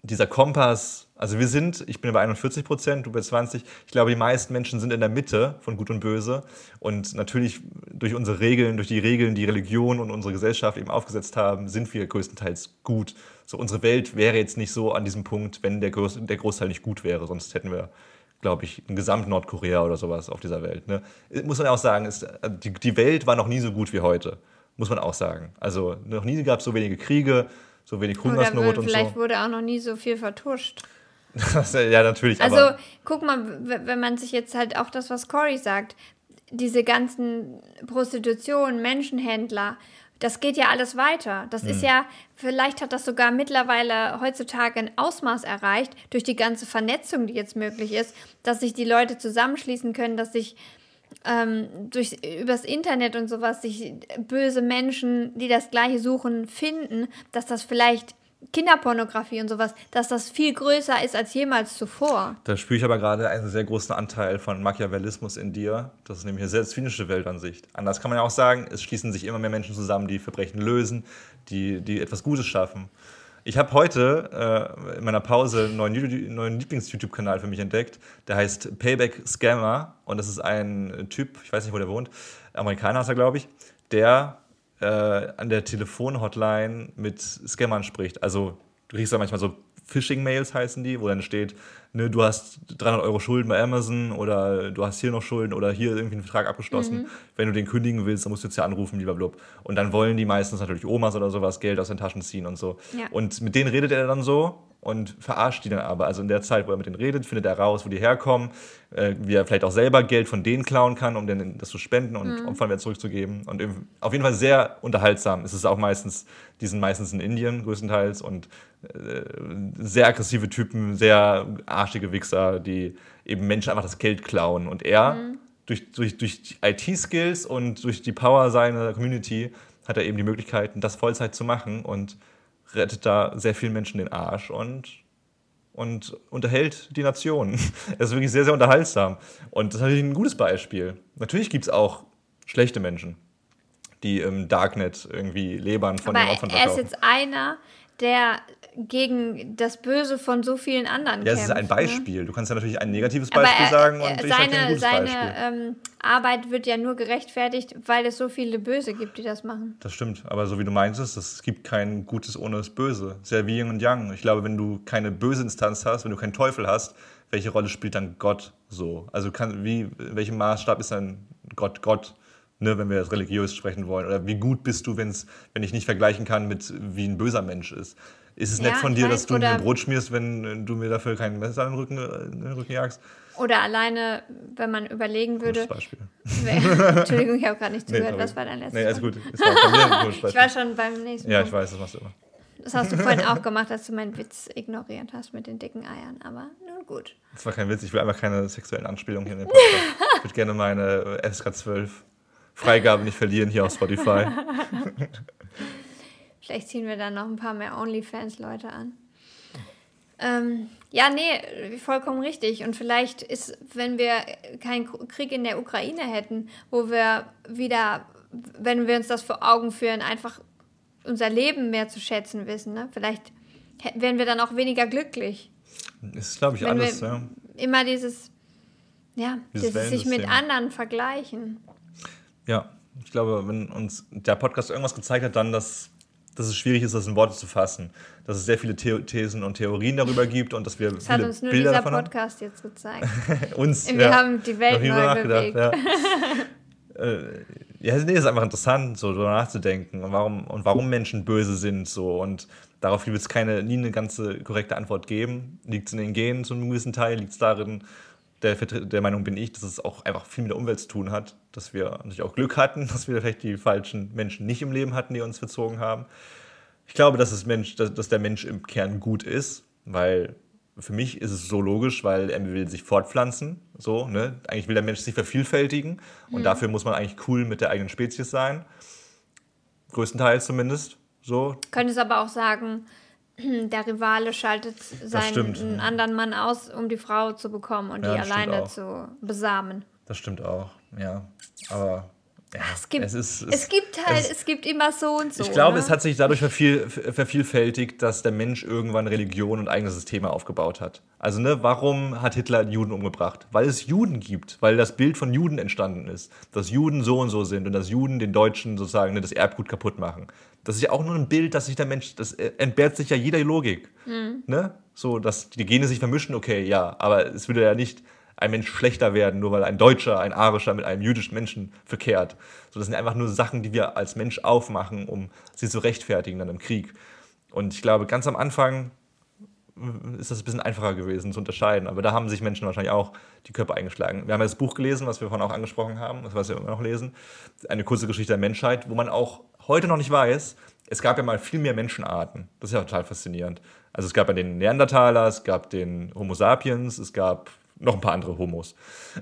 dieser Kompass, also wir sind, ich bin bei 41 Prozent, du bei 20, ich glaube, die meisten Menschen sind in der Mitte von Gut und Böse. Und natürlich durch unsere Regeln, durch die Regeln, die Religion und unsere Gesellschaft eben aufgesetzt haben, sind wir größtenteils gut. So, unsere Welt wäre jetzt nicht so an diesem Punkt, wenn der, Groß, der Großteil nicht gut wäre. Sonst hätten wir, glaube ich, ein Gesamt Nordkorea oder sowas auf dieser Welt. Ne? Muss man auch sagen, ist, die, die Welt war noch nie so gut wie heute. Muss man auch sagen. Also noch nie gab es so wenige Kriege so wenig Hungersnot und so. Vielleicht wurde auch noch nie so viel vertuscht. ja, natürlich. Also, guck mal, wenn man sich jetzt halt auch das, was Cory sagt, diese ganzen Prostitution, Menschenhändler, das geht ja alles weiter. Das mhm. ist ja, vielleicht hat das sogar mittlerweile heutzutage ein Ausmaß erreicht, durch die ganze Vernetzung, die jetzt möglich ist, dass sich die Leute zusammenschließen können, dass sich ähm, durch, übers Internet und sowas sich böse Menschen, die das Gleiche suchen, finden, dass das vielleicht Kinderpornografie und sowas, dass das viel größer ist als jemals zuvor. Da spüre ich aber gerade einen sehr großen Anteil von Machiavellismus in dir. Das ist nämlich eine sehr zynische Weltansicht. Anders kann man ja auch sagen, es schließen sich immer mehr Menschen zusammen, die Verbrechen lösen, die, die etwas Gutes schaffen. Ich habe heute äh, in meiner Pause einen neuen, neuen Lieblings-YouTube-Kanal für mich entdeckt. Der heißt Payback Scammer. Und das ist ein Typ, ich weiß nicht, wo der wohnt, Amerikaner ist er, glaube ich, der äh, an der Telefon-Hotline mit Scammern spricht. Also du kriegst da manchmal so Phishing-Mails heißen die, wo dann steht, ne, du hast 300 Euro Schulden bei Amazon oder du hast hier noch Schulden oder hier irgendwie einen Vertrag abgeschlossen. Mhm. Wenn du den kündigen willst, dann musst du jetzt ja anrufen, lieber Blub. Und dann wollen die meistens natürlich Omas oder sowas Geld aus den Taschen ziehen und so. Ja. Und mit denen redet er dann so und verarscht die dann aber. Also in der Zeit, wo er mit denen redet, findet er raus, wo die herkommen, äh, wie er vielleicht auch selber Geld von denen klauen kann, um denen das zu spenden und mhm. Opfern wieder zurückzugeben. Und auf jeden Fall sehr unterhaltsam. Es ist auch meistens, die sind meistens in Indien größtenteils und sehr aggressive Typen, sehr arschige Wichser, die eben Menschen einfach das Geld klauen. Und er, mhm. durch, durch, durch IT-Skills und durch die Power seiner Community, hat er eben die Möglichkeiten, das Vollzeit zu machen und rettet da sehr vielen Menschen den Arsch und, und unterhält die Nation. Es ist wirklich sehr, sehr unterhaltsam. Und das ist natürlich ein gutes Beispiel. Natürlich gibt es auch schlechte Menschen, die im Darknet irgendwie Lebern von Aber den Opfern verkaufen. Er ist jetzt einer, der gegen das Böse von so vielen anderen Ja, es ist ein ne? Beispiel. Ne? Du kannst ja natürlich ein negatives Beispiel er, sagen und seine, ich ein gutes seine Beispiel. Ähm, Arbeit wird ja nur gerechtfertigt, weil es so viele Böse gibt, die das machen. Das stimmt, aber so wie du meintest, es gibt kein Gutes ohne das Böse. Sehr wie Yin und Yang. Ich glaube, wenn du keine böse Instanz hast, wenn du keinen Teufel hast, welche Rolle spielt dann Gott so? Also kann, wie, welchem Maßstab ist dann Gott Gott? Ne, wenn wir jetzt religiös sprechen wollen. Oder wie gut bist du, wenn's, wenn ich nicht vergleichen kann mit, wie ein böser Mensch ist. ist es ja, nett von dir, weiß, dass du mir Brot schmierst, wenn du mir dafür kein Messer in den Rücken, in den Rücken jagst? Oder alleine, wenn man überlegen würde. Gutes Beispiel. Entschuldigung, ich habe gerade nicht zugehört. Nee, Was war dein letztes Nee, alles gut. Ein Ich war schon beim nächsten Ja, ich weiß, das machst du immer. Das hast du vorhin auch gemacht, dass du meinen Witz ignoriert hast mit den dicken Eiern. Aber nun gut. Das war kein Witz. Ich will einfach keine sexuellen Anspielungen hier in den Podcast. ich würde gerne meine FSK 12 Freigabe nicht verlieren hier auf Spotify. Vielleicht ziehen wir dann noch ein paar mehr OnlyFans-Leute an. Ähm, ja, nee, vollkommen richtig. Und vielleicht ist, wenn wir keinen Krieg in der Ukraine hätten, wo wir wieder, wenn wir uns das vor Augen führen, einfach unser Leben mehr zu schätzen wissen, ne? vielleicht wären wir dann auch weniger glücklich. Das ist, glaube ich, wenn alles, ja. Immer dieses, ja, dieses, dieses sich mit anderen vergleichen. Ja, ich glaube, wenn uns der Podcast irgendwas gezeigt hat, dann, dass dass es schwierig ist, das in Worte zu fassen. Dass es sehr viele The Thesen und Theorien darüber gibt und dass wir das hat uns nur Bilder dieser Podcast haben. jetzt gezeigt. uns, wir ja, haben die Welt neu bewegt. Ja. äh, ja, nee, ist einfach interessant, so darüber nachzudenken und warum, und warum Menschen böse sind. So. Und darauf wird es keine, nie eine ganze korrekte Antwort geben. Liegt es in den Genen zu einem gewissen Teil? Liegt es darin, der, der Meinung bin ich, dass es auch einfach viel mit der Umwelt zu tun hat, dass wir natürlich auch Glück hatten, dass wir vielleicht die falschen Menschen nicht im Leben hatten, die uns verzogen haben. Ich glaube, dass, es Mensch, dass, dass der Mensch im Kern gut ist, weil für mich ist es so logisch, weil er will sich fortpflanzen. So, ne? Eigentlich will der Mensch sich vervielfältigen und mhm. dafür muss man eigentlich cool mit der eigenen Spezies sein. Größtenteils zumindest. So. Könntest aber auch sagen, der Rivale schaltet seinen anderen Mann aus, um die Frau zu bekommen und ja, die alleine zu besamen. Das stimmt auch, ja. Aber ja, es, gibt, es, ist, es, es, gibt halt, es, es, gibt immer so und so. Ich glaube, ne? es hat sich dadurch verviel, vervielfältigt, dass der Mensch irgendwann Religion und eigene Systeme aufgebaut hat. Also, ne, warum hat Hitler Juden umgebracht? Weil es Juden gibt, weil das Bild von Juden entstanden ist. Dass Juden so und so sind und dass Juden den Deutschen sozusagen ne, das Erbgut kaputt machen. Das ist ja auch nur ein Bild, dass sich der Mensch, das entbehrt sich ja jeder Logik. Mhm. Ne? So, dass die Gene sich vermischen, okay, ja, aber es würde ja nicht ein Mensch schlechter werden, nur weil ein Deutscher, ein Arischer mit einem jüdischen Menschen verkehrt. So, das sind einfach nur Sachen, die wir als Mensch aufmachen, um sie zu rechtfertigen dann im Krieg. Und ich glaube, ganz am Anfang ist das ein bisschen einfacher gewesen zu unterscheiden. Aber da haben sich Menschen wahrscheinlich auch die Köpfe eingeschlagen. Wir haben ja das Buch gelesen, was wir vorhin auch angesprochen haben, das was wir immer noch lesen. Eine kurze Geschichte der Menschheit, wo man auch heute noch nicht weiß, es gab ja mal viel mehr Menschenarten. Das ist ja total faszinierend. Also es gab ja den Neandertaler, es gab den Homo sapiens, es gab noch ein paar andere Homos.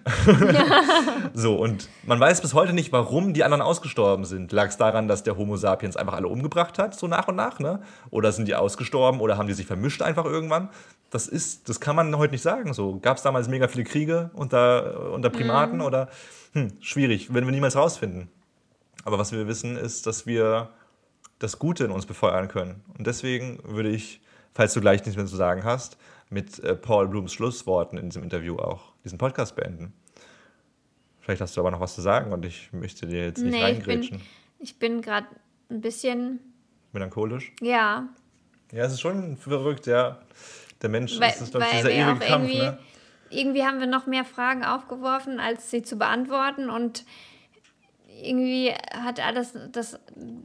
so, und man weiß bis heute nicht, warum die anderen ausgestorben sind. Lag es daran, dass der Homo sapiens einfach alle umgebracht hat, so nach und nach, ne? Oder sind die ausgestorben oder haben die sich vermischt einfach irgendwann? Das ist, das kann man heute nicht sagen. So, gab es damals mega viele Kriege unter, unter Primaten mhm. oder hm, schwierig, werden wir niemals rausfinden. Aber was wir wissen, ist, dass wir das Gute in uns befeuern können. Und deswegen würde ich, falls du gleich nichts mehr zu sagen hast, mit äh, Paul Blooms Schlussworten in diesem Interview auch diesen Podcast beenden. Vielleicht hast du aber noch was zu sagen und ich möchte dir jetzt nicht nee, reingrätschen. Ich bin, bin gerade ein bisschen melancholisch. Ja. Ja, es ist schon verrückt, ja. Der Mensch weil, ist, ich, dieser ewige Kampf. Irgendwie, ne? irgendwie haben wir noch mehr Fragen aufgeworfen, als sie zu beantworten und irgendwie hat alles, das,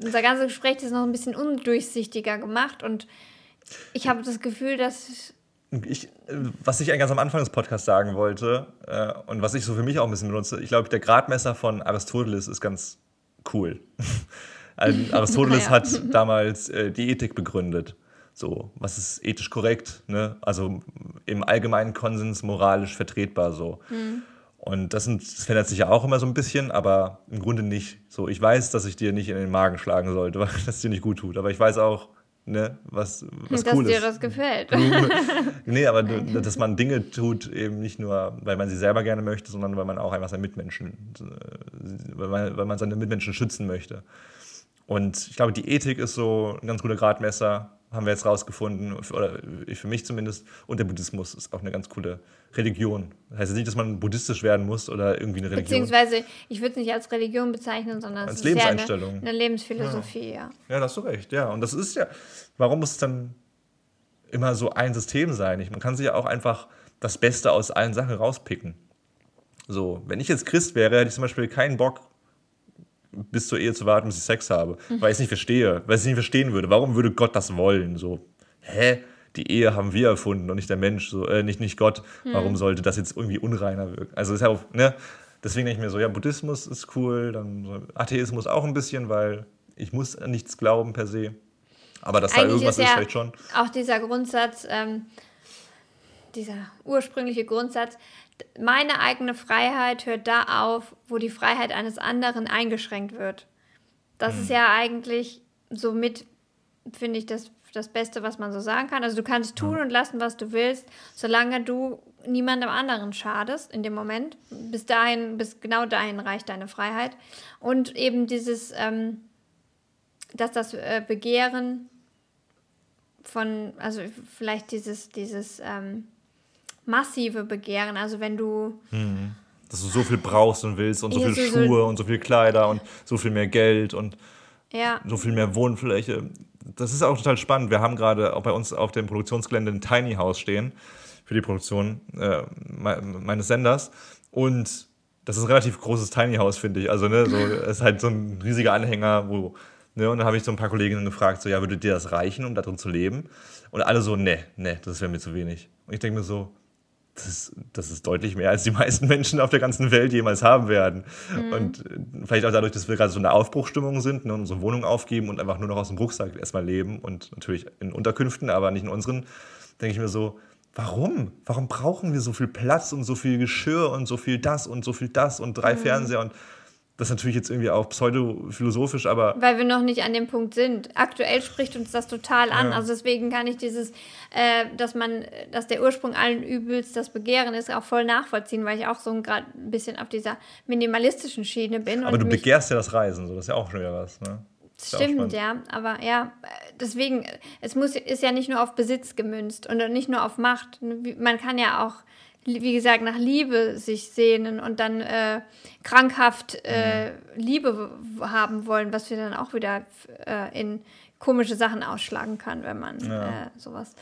unser ganzes Gespräch das noch ein bisschen undurchsichtiger gemacht und ich habe das Gefühl, dass ich, was ich ganz am Anfang des Podcasts sagen wollte äh, und was ich so für mich auch ein bisschen benutze, ich glaube, der Gradmesser von Aristoteles ist ganz cool. also Aristoteles ja. hat damals äh, die Ethik begründet. So, was ist ethisch korrekt? Ne? Also im allgemeinen Konsens moralisch vertretbar so. Mhm. Und das, sind, das verändert sich ja auch immer so ein bisschen, aber im Grunde nicht. So, ich weiß, dass ich dir nicht in den Magen schlagen sollte, weil das dir nicht gut tut. Aber ich weiß auch, ne, was, was dass cool ist. Dass dir das gefällt. nee, aber dass man Dinge tut, eben nicht nur, weil man sie selber gerne möchte, sondern weil man auch einfach seine Mitmenschen, äh, weil man, weil man seine Mitmenschen schützen möchte. Und ich glaube, die Ethik ist so ein ganz guter Gradmesser, haben wir jetzt rausgefunden, oder für mich zumindest. Und der Buddhismus ist auch eine ganz coole Religion. Das heißt nicht, dass man buddhistisch werden muss oder irgendwie eine Religion. Beziehungsweise, ich würde es nicht als Religion bezeichnen, sondern als Lebenseinstellung. Ja eine, eine, Lebensphilosophie, ja. ja. Ja, da hast du recht, ja. Und das ist ja, warum muss es dann immer so ein System sein? Man kann sich ja auch einfach das Beste aus allen Sachen rauspicken. So, wenn ich jetzt Christ wäre, hätte ich zum Beispiel keinen Bock, bis zur Ehe zu warten, bis ich Sex habe, mhm. weil ich es nicht verstehe, weil ich es nicht verstehen würde. Warum würde Gott das wollen? So, hä, die Ehe haben wir erfunden und nicht der Mensch, so, äh, nicht, nicht Gott. Warum sollte das jetzt irgendwie unreiner wirken? Also ist ja auch, ne? Deswegen denke ich mir so, ja, Buddhismus ist cool, dann so Atheismus auch ein bisschen, weil ich muss an nichts glauben per se. Aber dass da irgendwas ist, ja vielleicht schon. Auch dieser Grundsatz, ähm, dieser ursprüngliche Grundsatz, meine eigene Freiheit hört da auf, wo die Freiheit eines anderen eingeschränkt wird. Das hm. ist ja eigentlich somit, finde ich, das, das Beste, was man so sagen kann. Also du kannst tun und lassen, was du willst, solange du niemandem anderen schadest in dem Moment. Bis dahin, bis genau dahin reicht deine Freiheit. Und eben dieses, ähm, dass das äh, Begehren von, also vielleicht dieses, dieses ähm, massive Begehren, also wenn du. Mhm. Dass du so viel brauchst und willst und so viel Schuhe so und so viel Kleider und so viel mehr Geld und ja. so viel mehr Wohnfläche. Das ist auch total spannend. Wir haben gerade auch bei uns auf dem Produktionsgelände ein Tiny House stehen für die Produktion äh, meines Senders. Und das ist ein relativ großes Tiny House, finde ich. Also, ne, so, es ist halt so ein riesiger Anhänger, wo Ne, und dann habe ich so ein paar Kolleginnen gefragt, so, ja, würde dir das reichen, um da drin zu leben? Und alle so, ne, ne, das wäre mir zu wenig. Und ich denke mir so, das ist, das ist, deutlich mehr, als die meisten Menschen auf der ganzen Welt jemals haben werden. Mhm. Und äh, vielleicht auch dadurch, dass wir gerade so eine Aufbruchstimmung sind ne, und unsere Wohnung aufgeben und einfach nur noch aus dem Rucksack erstmal leben und natürlich in Unterkünften, aber nicht in unseren, denke ich mir so, warum? Warum brauchen wir so viel Platz und so viel Geschirr und so viel das und so viel das und drei mhm. Fernseher und das ist natürlich jetzt irgendwie auch pseudophilosophisch, aber. Weil wir noch nicht an dem Punkt sind. Aktuell spricht uns das total an. Ja. Also deswegen kann ich dieses, äh, dass man, dass der Ursprung allen Übels das Begehren ist, auch voll nachvollziehen, weil ich auch so gerade ein bisschen auf dieser minimalistischen Schiene bin. Aber du begehrst ja das Reisen, so das ist ja auch schon wieder was, ne? Stimmt, ja, aber ja, deswegen, es muss, ist ja nicht nur auf Besitz gemünzt und nicht nur auf Macht. Man kann ja auch wie gesagt, nach Liebe sich sehnen und dann äh, krankhaft äh, mhm. Liebe haben wollen, was wir dann auch wieder äh, in komische Sachen ausschlagen kann, wenn man ja. Äh, sowas.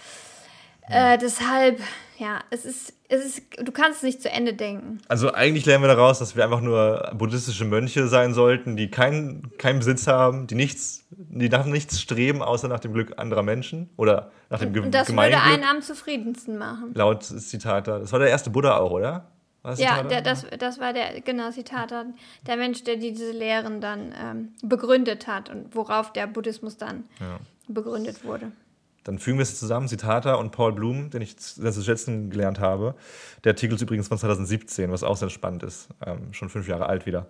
Äh, deshalb, ja, es ist, es ist, du kannst es nicht zu Ende denken. Also eigentlich lernen wir daraus, dass wir einfach nur buddhistische Mönche sein sollten, die keinen kein Besitz haben, die nichts, die nach nichts streben, außer nach dem Glück anderer Menschen oder nach dem Ge Das würde einen am zufriedensten machen. Laut Zitat da. Das war der erste Buddha auch, oder? ja, der, das, das war der, genau, Zitat, der Mensch, der diese Lehren dann ähm, begründet hat und worauf der Buddhismus dann ja. begründet wurde. Dann fügen wir es zusammen, Zitata und Paul Bloom, den ich sehr zu schätzen gelernt habe. Der Artikel ist übrigens von 2017, was auch sehr spannend ist, ähm, schon fünf Jahre alt wieder.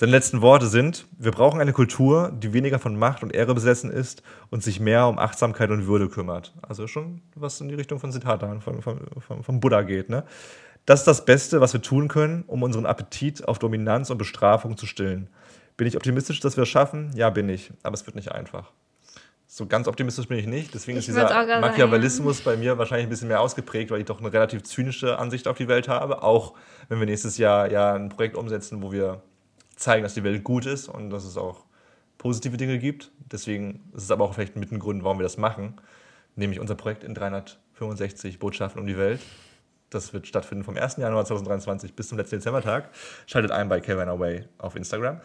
Seine letzten Worte sind, wir brauchen eine Kultur, die weniger von Macht und Ehre besessen ist und sich mehr um Achtsamkeit und Würde kümmert. Also schon was in die Richtung von Zitata, von, von, von, vom Buddha geht. Ne? Das ist das Beste, was wir tun können, um unseren Appetit auf Dominanz und Bestrafung zu stillen. Bin ich optimistisch, dass wir es schaffen? Ja, bin ich. Aber es wird nicht einfach. So ganz optimistisch bin ich nicht. Deswegen ich ist dieser Machiavellismus bei mir wahrscheinlich ein bisschen mehr ausgeprägt, weil ich doch eine relativ zynische Ansicht auf die Welt habe. Auch wenn wir nächstes Jahr ja ein Projekt umsetzen, wo wir zeigen, dass die Welt gut ist und dass es auch positive Dinge gibt. Deswegen ist es aber auch vielleicht mit ein Grund, warum wir das machen. Nämlich unser Projekt in 365 Botschaften um die Welt. Das wird stattfinden vom 1. Januar 2023 bis zum letzten Dezembertag. Schaltet ein bei Kevin Away auf Instagram.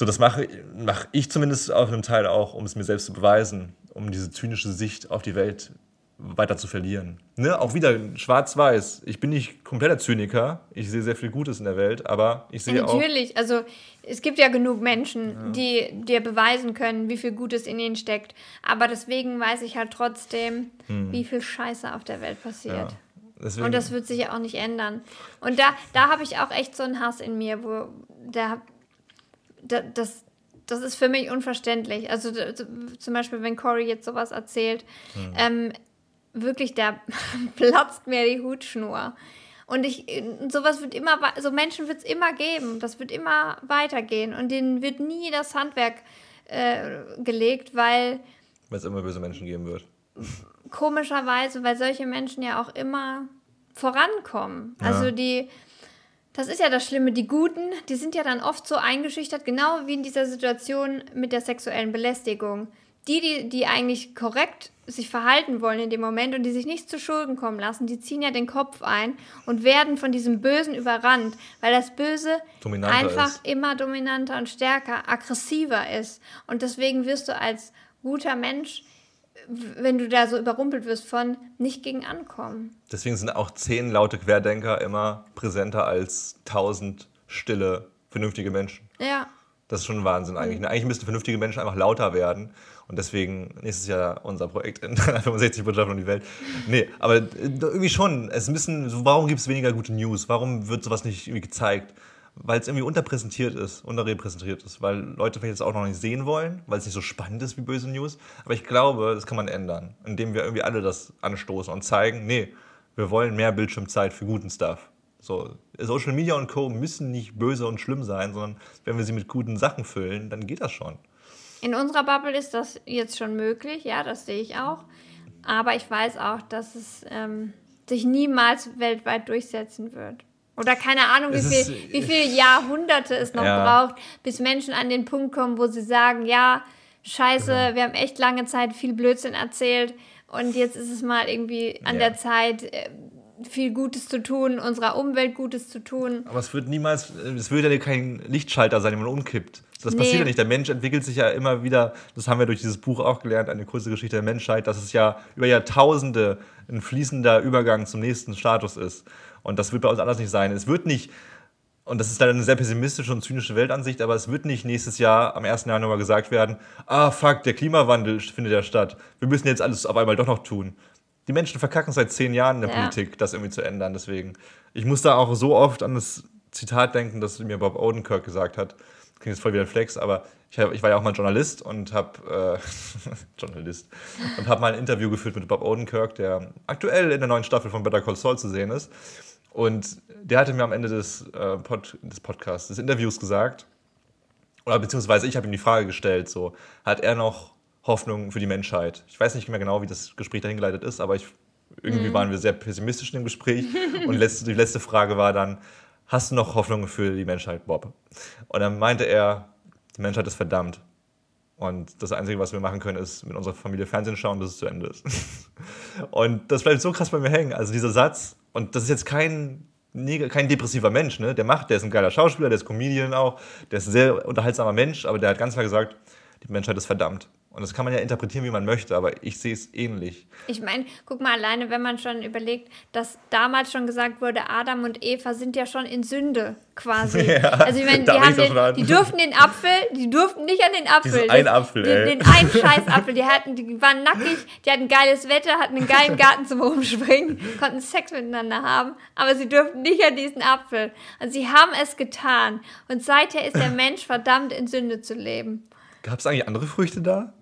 So, das mache, mache ich zumindest auf einem Teil auch, um es mir selbst zu beweisen, um diese zynische Sicht auf die Welt weiter zu verlieren. Ne? Auch wieder schwarz-weiß. Ich bin nicht kompletter Zyniker. Ich sehe sehr viel Gutes in der Welt, aber ich sehe ja, auch. Natürlich, also es gibt ja genug Menschen, ja. die dir beweisen können, wie viel Gutes in ihnen steckt. Aber deswegen weiß ich halt trotzdem, hm. wie viel Scheiße auf der Welt passiert. Ja. Und das wird sich ja auch nicht ändern. Und da, da habe ich auch echt so einen Hass in mir, wo der das, das ist für mich unverständlich. Also zum Beispiel, wenn Cory jetzt sowas erzählt, mhm. ähm, wirklich, da platzt mir die Hutschnur. Und ich, sowas wird immer, so Menschen wird es immer geben. Das wird immer weitergehen. Und denen wird nie das Handwerk äh, gelegt, weil. Weil es immer böse Menschen geben wird. Komischerweise, weil solche Menschen ja auch immer vorankommen. Ja. Also die das ist ja das Schlimme. Die Guten, die sind ja dann oft so eingeschüchtert, genau wie in dieser Situation mit der sexuellen Belästigung. Die, die, die eigentlich korrekt sich verhalten wollen in dem Moment und die sich nicht zu Schulden kommen lassen, die ziehen ja den Kopf ein und werden von diesem Bösen überrannt, weil das Böse dominanter einfach ist. immer dominanter und stärker, aggressiver ist. Und deswegen wirst du als guter Mensch wenn du da so überrumpelt wirst von nicht gegen ankommen. Deswegen sind auch zehn laute Querdenker immer präsenter als tausend stille, vernünftige Menschen. Ja. Das ist schon Wahnsinn eigentlich. Eigentlich müssten vernünftige Menschen einfach lauter werden. Und deswegen nächstes Jahr unser Projekt in 65 Botschaften um die Welt. Nee, aber irgendwie schon. Es müssen, warum gibt es weniger gute News? Warum wird sowas nicht irgendwie gezeigt? Weil es irgendwie unterpräsentiert ist, unterrepräsentiert ist, weil Leute vielleicht jetzt auch noch nicht sehen wollen, weil es nicht so spannend ist wie böse News. Aber ich glaube, das kann man ändern, indem wir irgendwie alle das anstoßen und zeigen, nee, wir wollen mehr Bildschirmzeit für guten Stuff. So, Social Media und Co. müssen nicht böse und schlimm sein, sondern wenn wir sie mit guten Sachen füllen, dann geht das schon. In unserer Bubble ist das jetzt schon möglich, ja, das sehe ich auch. Aber ich weiß auch, dass es ähm, sich niemals weltweit durchsetzen wird. Oder keine Ahnung, wie, viel, wie viele Jahrhunderte es noch ja. braucht, bis Menschen an den Punkt kommen, wo sie sagen, ja, scheiße, ja. wir haben echt lange Zeit viel Blödsinn erzählt und jetzt ist es mal irgendwie an ja. der Zeit, äh, viel Gutes zu tun, unserer Umwelt Gutes zu tun. Aber es wird niemals, es wird ja kein Lichtschalter sein, den man umkippt. Das nee. passiert ja nicht. Der Mensch entwickelt sich ja immer wieder, das haben wir durch dieses Buch auch gelernt, eine kurze Geschichte der Menschheit, dass es ja über Jahrtausende ein fließender Übergang zum nächsten Status ist. Und das wird bei uns anders nicht sein. Es wird nicht, und das ist dann eine sehr pessimistische und zynische Weltansicht, aber es wird nicht nächstes Jahr am 1. Januar gesagt werden, ah fuck, der Klimawandel findet ja statt. Wir müssen jetzt alles auf einmal doch noch tun die Menschen verkacken seit zehn Jahren in der ja. Politik, das irgendwie zu ändern. Deswegen, ich muss da auch so oft an das Zitat denken, das mir Bob Odenkirk gesagt hat. Das klingt jetzt voll wie ein Flex, aber ich, hab, ich war ja auch mal Journalist und habe äh, Journalist und habe mal ein Interview geführt mit Bob Odenkirk, der aktuell in der neuen Staffel von Better Call Saul zu sehen ist. Und der hatte mir am Ende des, äh, Pod, des Podcasts, des Interviews gesagt, oder beziehungsweise ich habe ihm die Frage gestellt, so, hat er noch Hoffnung für die Menschheit. Ich weiß nicht mehr genau, wie das Gespräch dahin geleitet ist, aber ich, irgendwie mhm. waren wir sehr pessimistisch in dem Gespräch. Und letzte, die letzte Frage war dann, hast du noch Hoffnung für die Menschheit, Bob? Und dann meinte er, die Menschheit ist verdammt. Und das Einzige, was wir machen können, ist mit unserer Familie Fernsehen schauen, bis es zu Ende ist. und das bleibt so krass bei mir hängen. Also dieser Satz, und das ist jetzt kein, kein depressiver Mensch, ne? Der macht, der ist ein geiler Schauspieler, der ist Comedian auch, der ist ein sehr unterhaltsamer Mensch, aber der hat ganz klar gesagt, die Menschheit ist verdammt. Und das kann man ja interpretieren, wie man möchte, aber ich sehe es ähnlich. Ich meine, guck mal alleine, wenn man schon überlegt, dass damals schon gesagt wurde, Adam und Eva sind ja schon in Sünde quasi. Ja, also ich meine, die, haben den, die durften den Apfel, die durften nicht an den Apfel. Diesen ein Apfel, den, den, den einen Scheißapfel. Die hatten, die waren nackig, die hatten geiles Wetter, hatten einen geilen Garten zum Rumspringen, konnten Sex miteinander haben, aber sie durften nicht an diesen Apfel. Und sie haben es getan. Und seither ist der Mensch verdammt in Sünde zu leben. Gab es eigentlich andere Früchte da?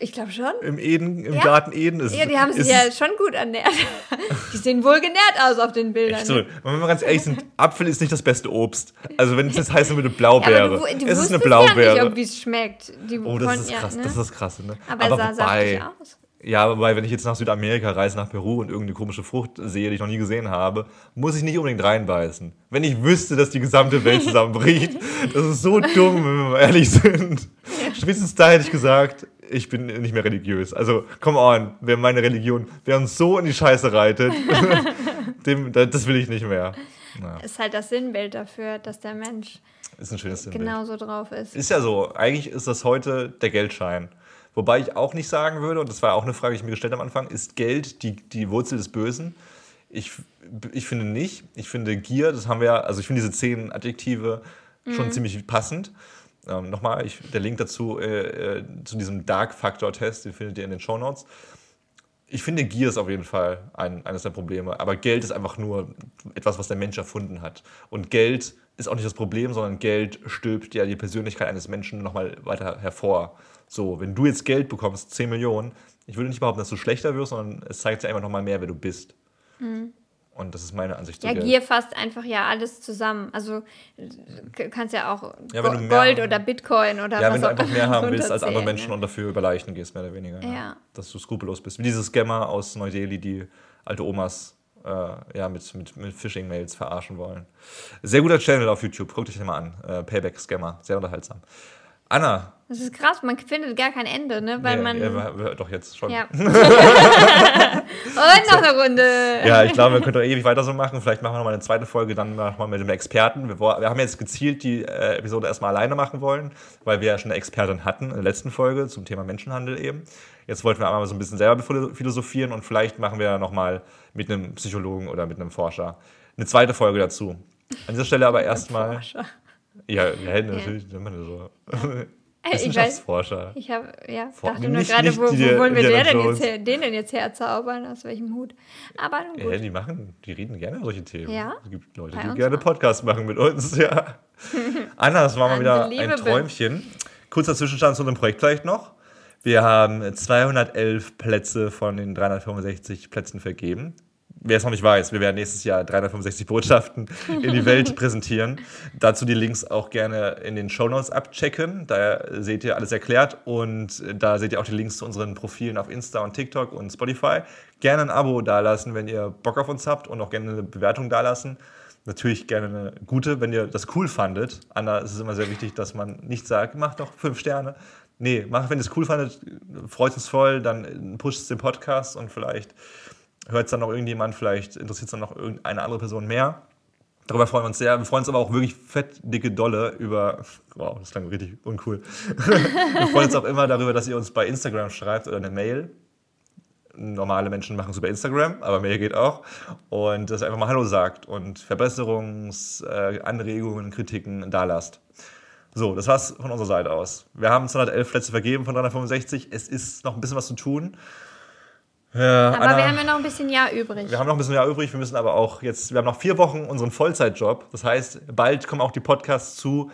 Ich glaube schon. Im Eden, im ja. Garten Eden ist Ja, die haben sich ja schon gut ernährt. die sehen wohl genährt aus auf den Bildern. Echt so. wenn wir ganz ehrlich sind, Apfel ist nicht das beste Obst. Also wenn es jetzt heißt, eine Blaubeere. Ja, du, du es ist eine Blaubeere. Ja nicht, wie es schmeckt. Die oh, das ist krass. Ja, ne? Das ist das Krasse, ne? Aber, Aber es sah wobei, aus. Ja, wobei, wenn ich jetzt nach Südamerika reise, nach Peru und irgendeine komische Frucht sehe, die ich noch nie gesehen habe, muss ich nicht unbedingt reinbeißen. Wenn ich wüsste, dass die gesamte Welt zusammenbricht, das ist so dumm, wenn wir mal ehrlich sind. Spätestens da hätte ich gesagt, ich bin nicht mehr religiös. Also, come on, wer meine Religion, wer uns so in die Scheiße reitet, dem, das will ich nicht mehr. Ja. Ist halt das Sinnbild dafür, dass der Mensch ist ein schönes Sinnbild. genauso drauf ist. Ist ja so. Eigentlich ist das heute der Geldschein. Wobei ich auch nicht sagen würde, und das war auch eine Frage, die ich mir gestellt habe am Anfang, ist Geld die, die Wurzel des Bösen? Ich, ich finde nicht. Ich finde Gier, das haben wir, also ich finde diese zehn Adjektive schon mhm. ziemlich passend. Ähm, Nochmal, ich, der Link dazu äh, äh, zu diesem Dark-Factor-Test, den findet ihr in den Show Notes. Ich finde, Gier ist auf jeden Fall ein, eines der Probleme. Aber Geld ist einfach nur etwas, was der Mensch erfunden hat. Und Geld ist auch nicht das Problem, sondern Geld stülpt ja die Persönlichkeit eines Menschen nochmal weiter hervor. So, wenn du jetzt Geld bekommst, 10 Millionen, ich würde nicht behaupten, dass du schlechter wirst, sondern es zeigt dir einfach nochmal mehr, wer du bist. Mhm. Und das ist meine Ansicht. Ja, Gier fasst einfach ja alles zusammen. Also du kannst ja auch ja, Gold oder Bitcoin oder ja, was Ja, wenn du einfach mehr haben willst als andere Menschen und dafür über Leichen gehst, mehr oder weniger. Ja. ja. Dass du skrupellos bist. Wie diese Scammer aus Neu-Delhi, die alte Omas äh, ja, mit, mit, mit Phishing-Mails verarschen wollen. Sehr guter Channel auf YouTube. Guckt euch den mal an. Äh, Payback-Scammer. Sehr unterhaltsam. Anna. Das ist krass, man findet gar kein Ende, ne? Weil nee, man. Ja, doch jetzt schon. Ja. Und noch eine Runde. Ja, ich glaube, wir können doch ewig weiter so machen. Vielleicht machen wir noch mal eine zweite Folge dann nochmal mit dem Experten. Wir, wir, haben jetzt gezielt die äh, Episode erstmal alleine machen wollen, weil wir ja schon eine Expertin hatten in der letzten Folge zum Thema Menschenhandel eben. Jetzt wollten wir einmal so ein bisschen selber philosophieren und vielleicht machen wir nochmal mit einem Psychologen oder mit einem Forscher eine zweite Folge dazu. An dieser Stelle aber erstmal. Ja, wir hätten natürlich, ja. so. Wissenschaftsforscher. Ich, habe, ja, For dachte nur gerade, wo, wo wollen wir der denn jetzt her, den denn jetzt herzaubern? Aus welchem Hut? Aber nun gut. Ja, die machen, die reden gerne solche Themen. Ja? Es gibt Leute, die gerne Podcasts machen mit uns, ja. Anna, das war mal wieder ein Träumchen. Kurzer Zwischenstand zu unserem Projekt vielleicht noch. Wir haben 211 Plätze von den 365 Plätzen vergeben wer es noch nicht weiß, wir werden nächstes Jahr 365 Botschaften in die Welt präsentieren. Dazu die Links auch gerne in den Show Notes abchecken. Da seht ihr alles erklärt und da seht ihr auch die Links zu unseren Profilen auf Insta und TikTok und Spotify. Gerne ein Abo dalassen, wenn ihr Bock auf uns habt und auch gerne eine Bewertung dalassen. Natürlich gerne eine gute, wenn ihr das cool fandet. Anna, es ist immer sehr wichtig, dass man nicht sagt, macht doch fünf Sterne. Nee, macht, wenn ihr es cool fandet, freut uns voll, dann pusht es den Podcast und vielleicht hört es dann noch irgendjemand, vielleicht interessiert es dann noch irgendeine andere Person mehr. Darüber freuen wir uns sehr. Wir freuen uns aber auch wirklich fett, dicke Dolle über. Wow, das klang richtig uncool. wir freuen uns auch immer darüber, dass ihr uns bei Instagram schreibt oder eine Mail. Normale Menschen machen es über Instagram, aber Mail geht auch. Und dass ihr einfach mal Hallo sagt und Verbesserungsanregungen, äh, Kritiken da lasst. So, das war's von unserer Seite aus. Wir haben 211 Plätze vergeben von 365. Es ist noch ein bisschen was zu tun. Ja, aber Anna, wir haben ja noch ein bisschen Jahr übrig. Wir haben noch ein bisschen Jahr übrig. Wir müssen aber auch jetzt, wir haben noch vier Wochen unseren Vollzeitjob. Das heißt, bald kommen auch die Podcasts zu.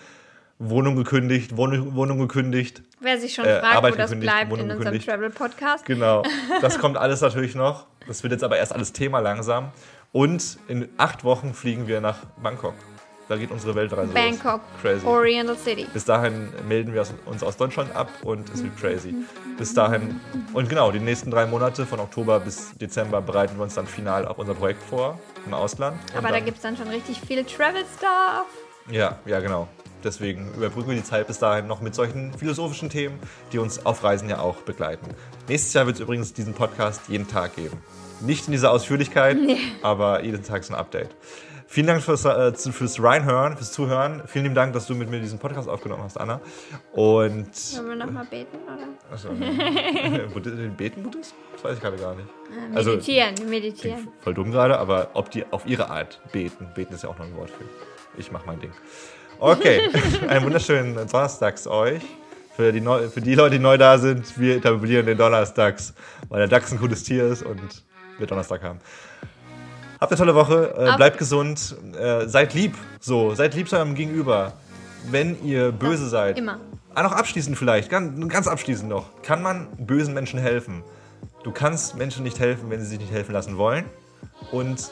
Wohnung gekündigt, Wohnung, Wohnung gekündigt. Wer sich schon äh, fragt, Arbeit wo das bleibt Wohnung in unserem Travel-Podcast. Genau, das kommt alles natürlich noch. Das wird jetzt aber erst alles Thema langsam. Und in acht Wochen fliegen wir nach Bangkok. Da geht unsere Weltreise Bangkok, los. Crazy. Oriental City. Bis dahin melden wir uns aus Deutschland ab und es wird crazy. Bis dahin, und genau, die nächsten drei Monate von Oktober bis Dezember bereiten wir uns dann final auf unser Projekt vor im Ausland. Aber da gibt es dann schon richtig viel Travel-Stuff. Ja, ja, genau. Deswegen überbrücken wir die Zeit bis dahin noch mit solchen philosophischen Themen, die uns auf Reisen ja auch begleiten. Nächstes Jahr wird es übrigens diesen Podcast jeden Tag geben. Nicht in dieser Ausführlichkeit, nee. aber jeden Tag so ein Update. Vielen Dank fürs, äh, fürs Reinhören, fürs Zuhören. Vielen lieben Dank, dass du mit mir diesen Podcast aufgenommen hast, Anna. Und. Sollen wir nochmal beten, oder? Achso. beten Buddhist? Das weiß ich gerade gar nicht. Äh, meditieren, also, meditieren. Voll dumm gerade, aber ob die auf ihre Art beten. Beten ist ja auch noch ein Wort für. Ich mach mein Ding. Okay, einen wunderschönen Donnerstags euch. Für die, Neu für die Leute, die neu da sind, wir etablieren den Donnerstags, weil der Dachs ein gutes Tier ist und wir Donnerstag haben. Habt eine tolle Woche, äh, bleibt gesund, äh, seid lieb, so, seid lieb zu eurem Gegenüber. Wenn ihr böse ja, seid. Immer. Ah, noch abschließend vielleicht, ganz, ganz abschließend noch. Kann man bösen Menschen helfen? Du kannst Menschen nicht helfen, wenn sie sich nicht helfen lassen wollen. Und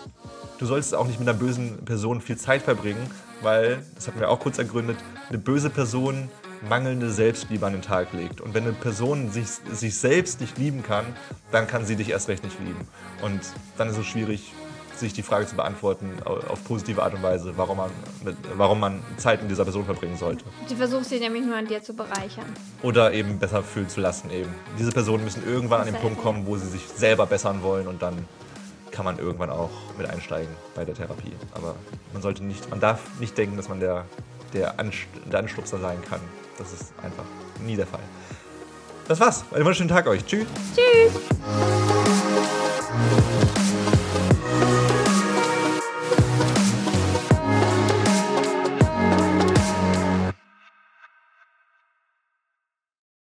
du solltest auch nicht mit einer bösen Person viel Zeit verbringen, weil, das hatten wir auch kurz ergründet, eine böse Person mangelnde Selbstliebe an den Tag legt. Und wenn eine Person sich, sich selbst nicht lieben kann, dann kann sie dich erst recht nicht lieben. Und dann ist es schwierig, sich die Frage zu beantworten auf positive Art und Weise, warum man, mit, warum man Zeit mit dieser Person verbringen sollte. Sie versucht sich nämlich nur an dir zu bereichern. Oder eben besser fühlen zu lassen eben. Diese Personen müssen irgendwann an den Punkt kommen, wo sie sich selber bessern wollen und dann kann man irgendwann auch mit einsteigen bei der Therapie. Aber man sollte nicht, man darf nicht denken, dass man der, der, Anst der Anstupser sein kann. Das ist einfach nie der Fall. Das war's. Einen wunderschönen Tag euch. Tschüss. Tschüss.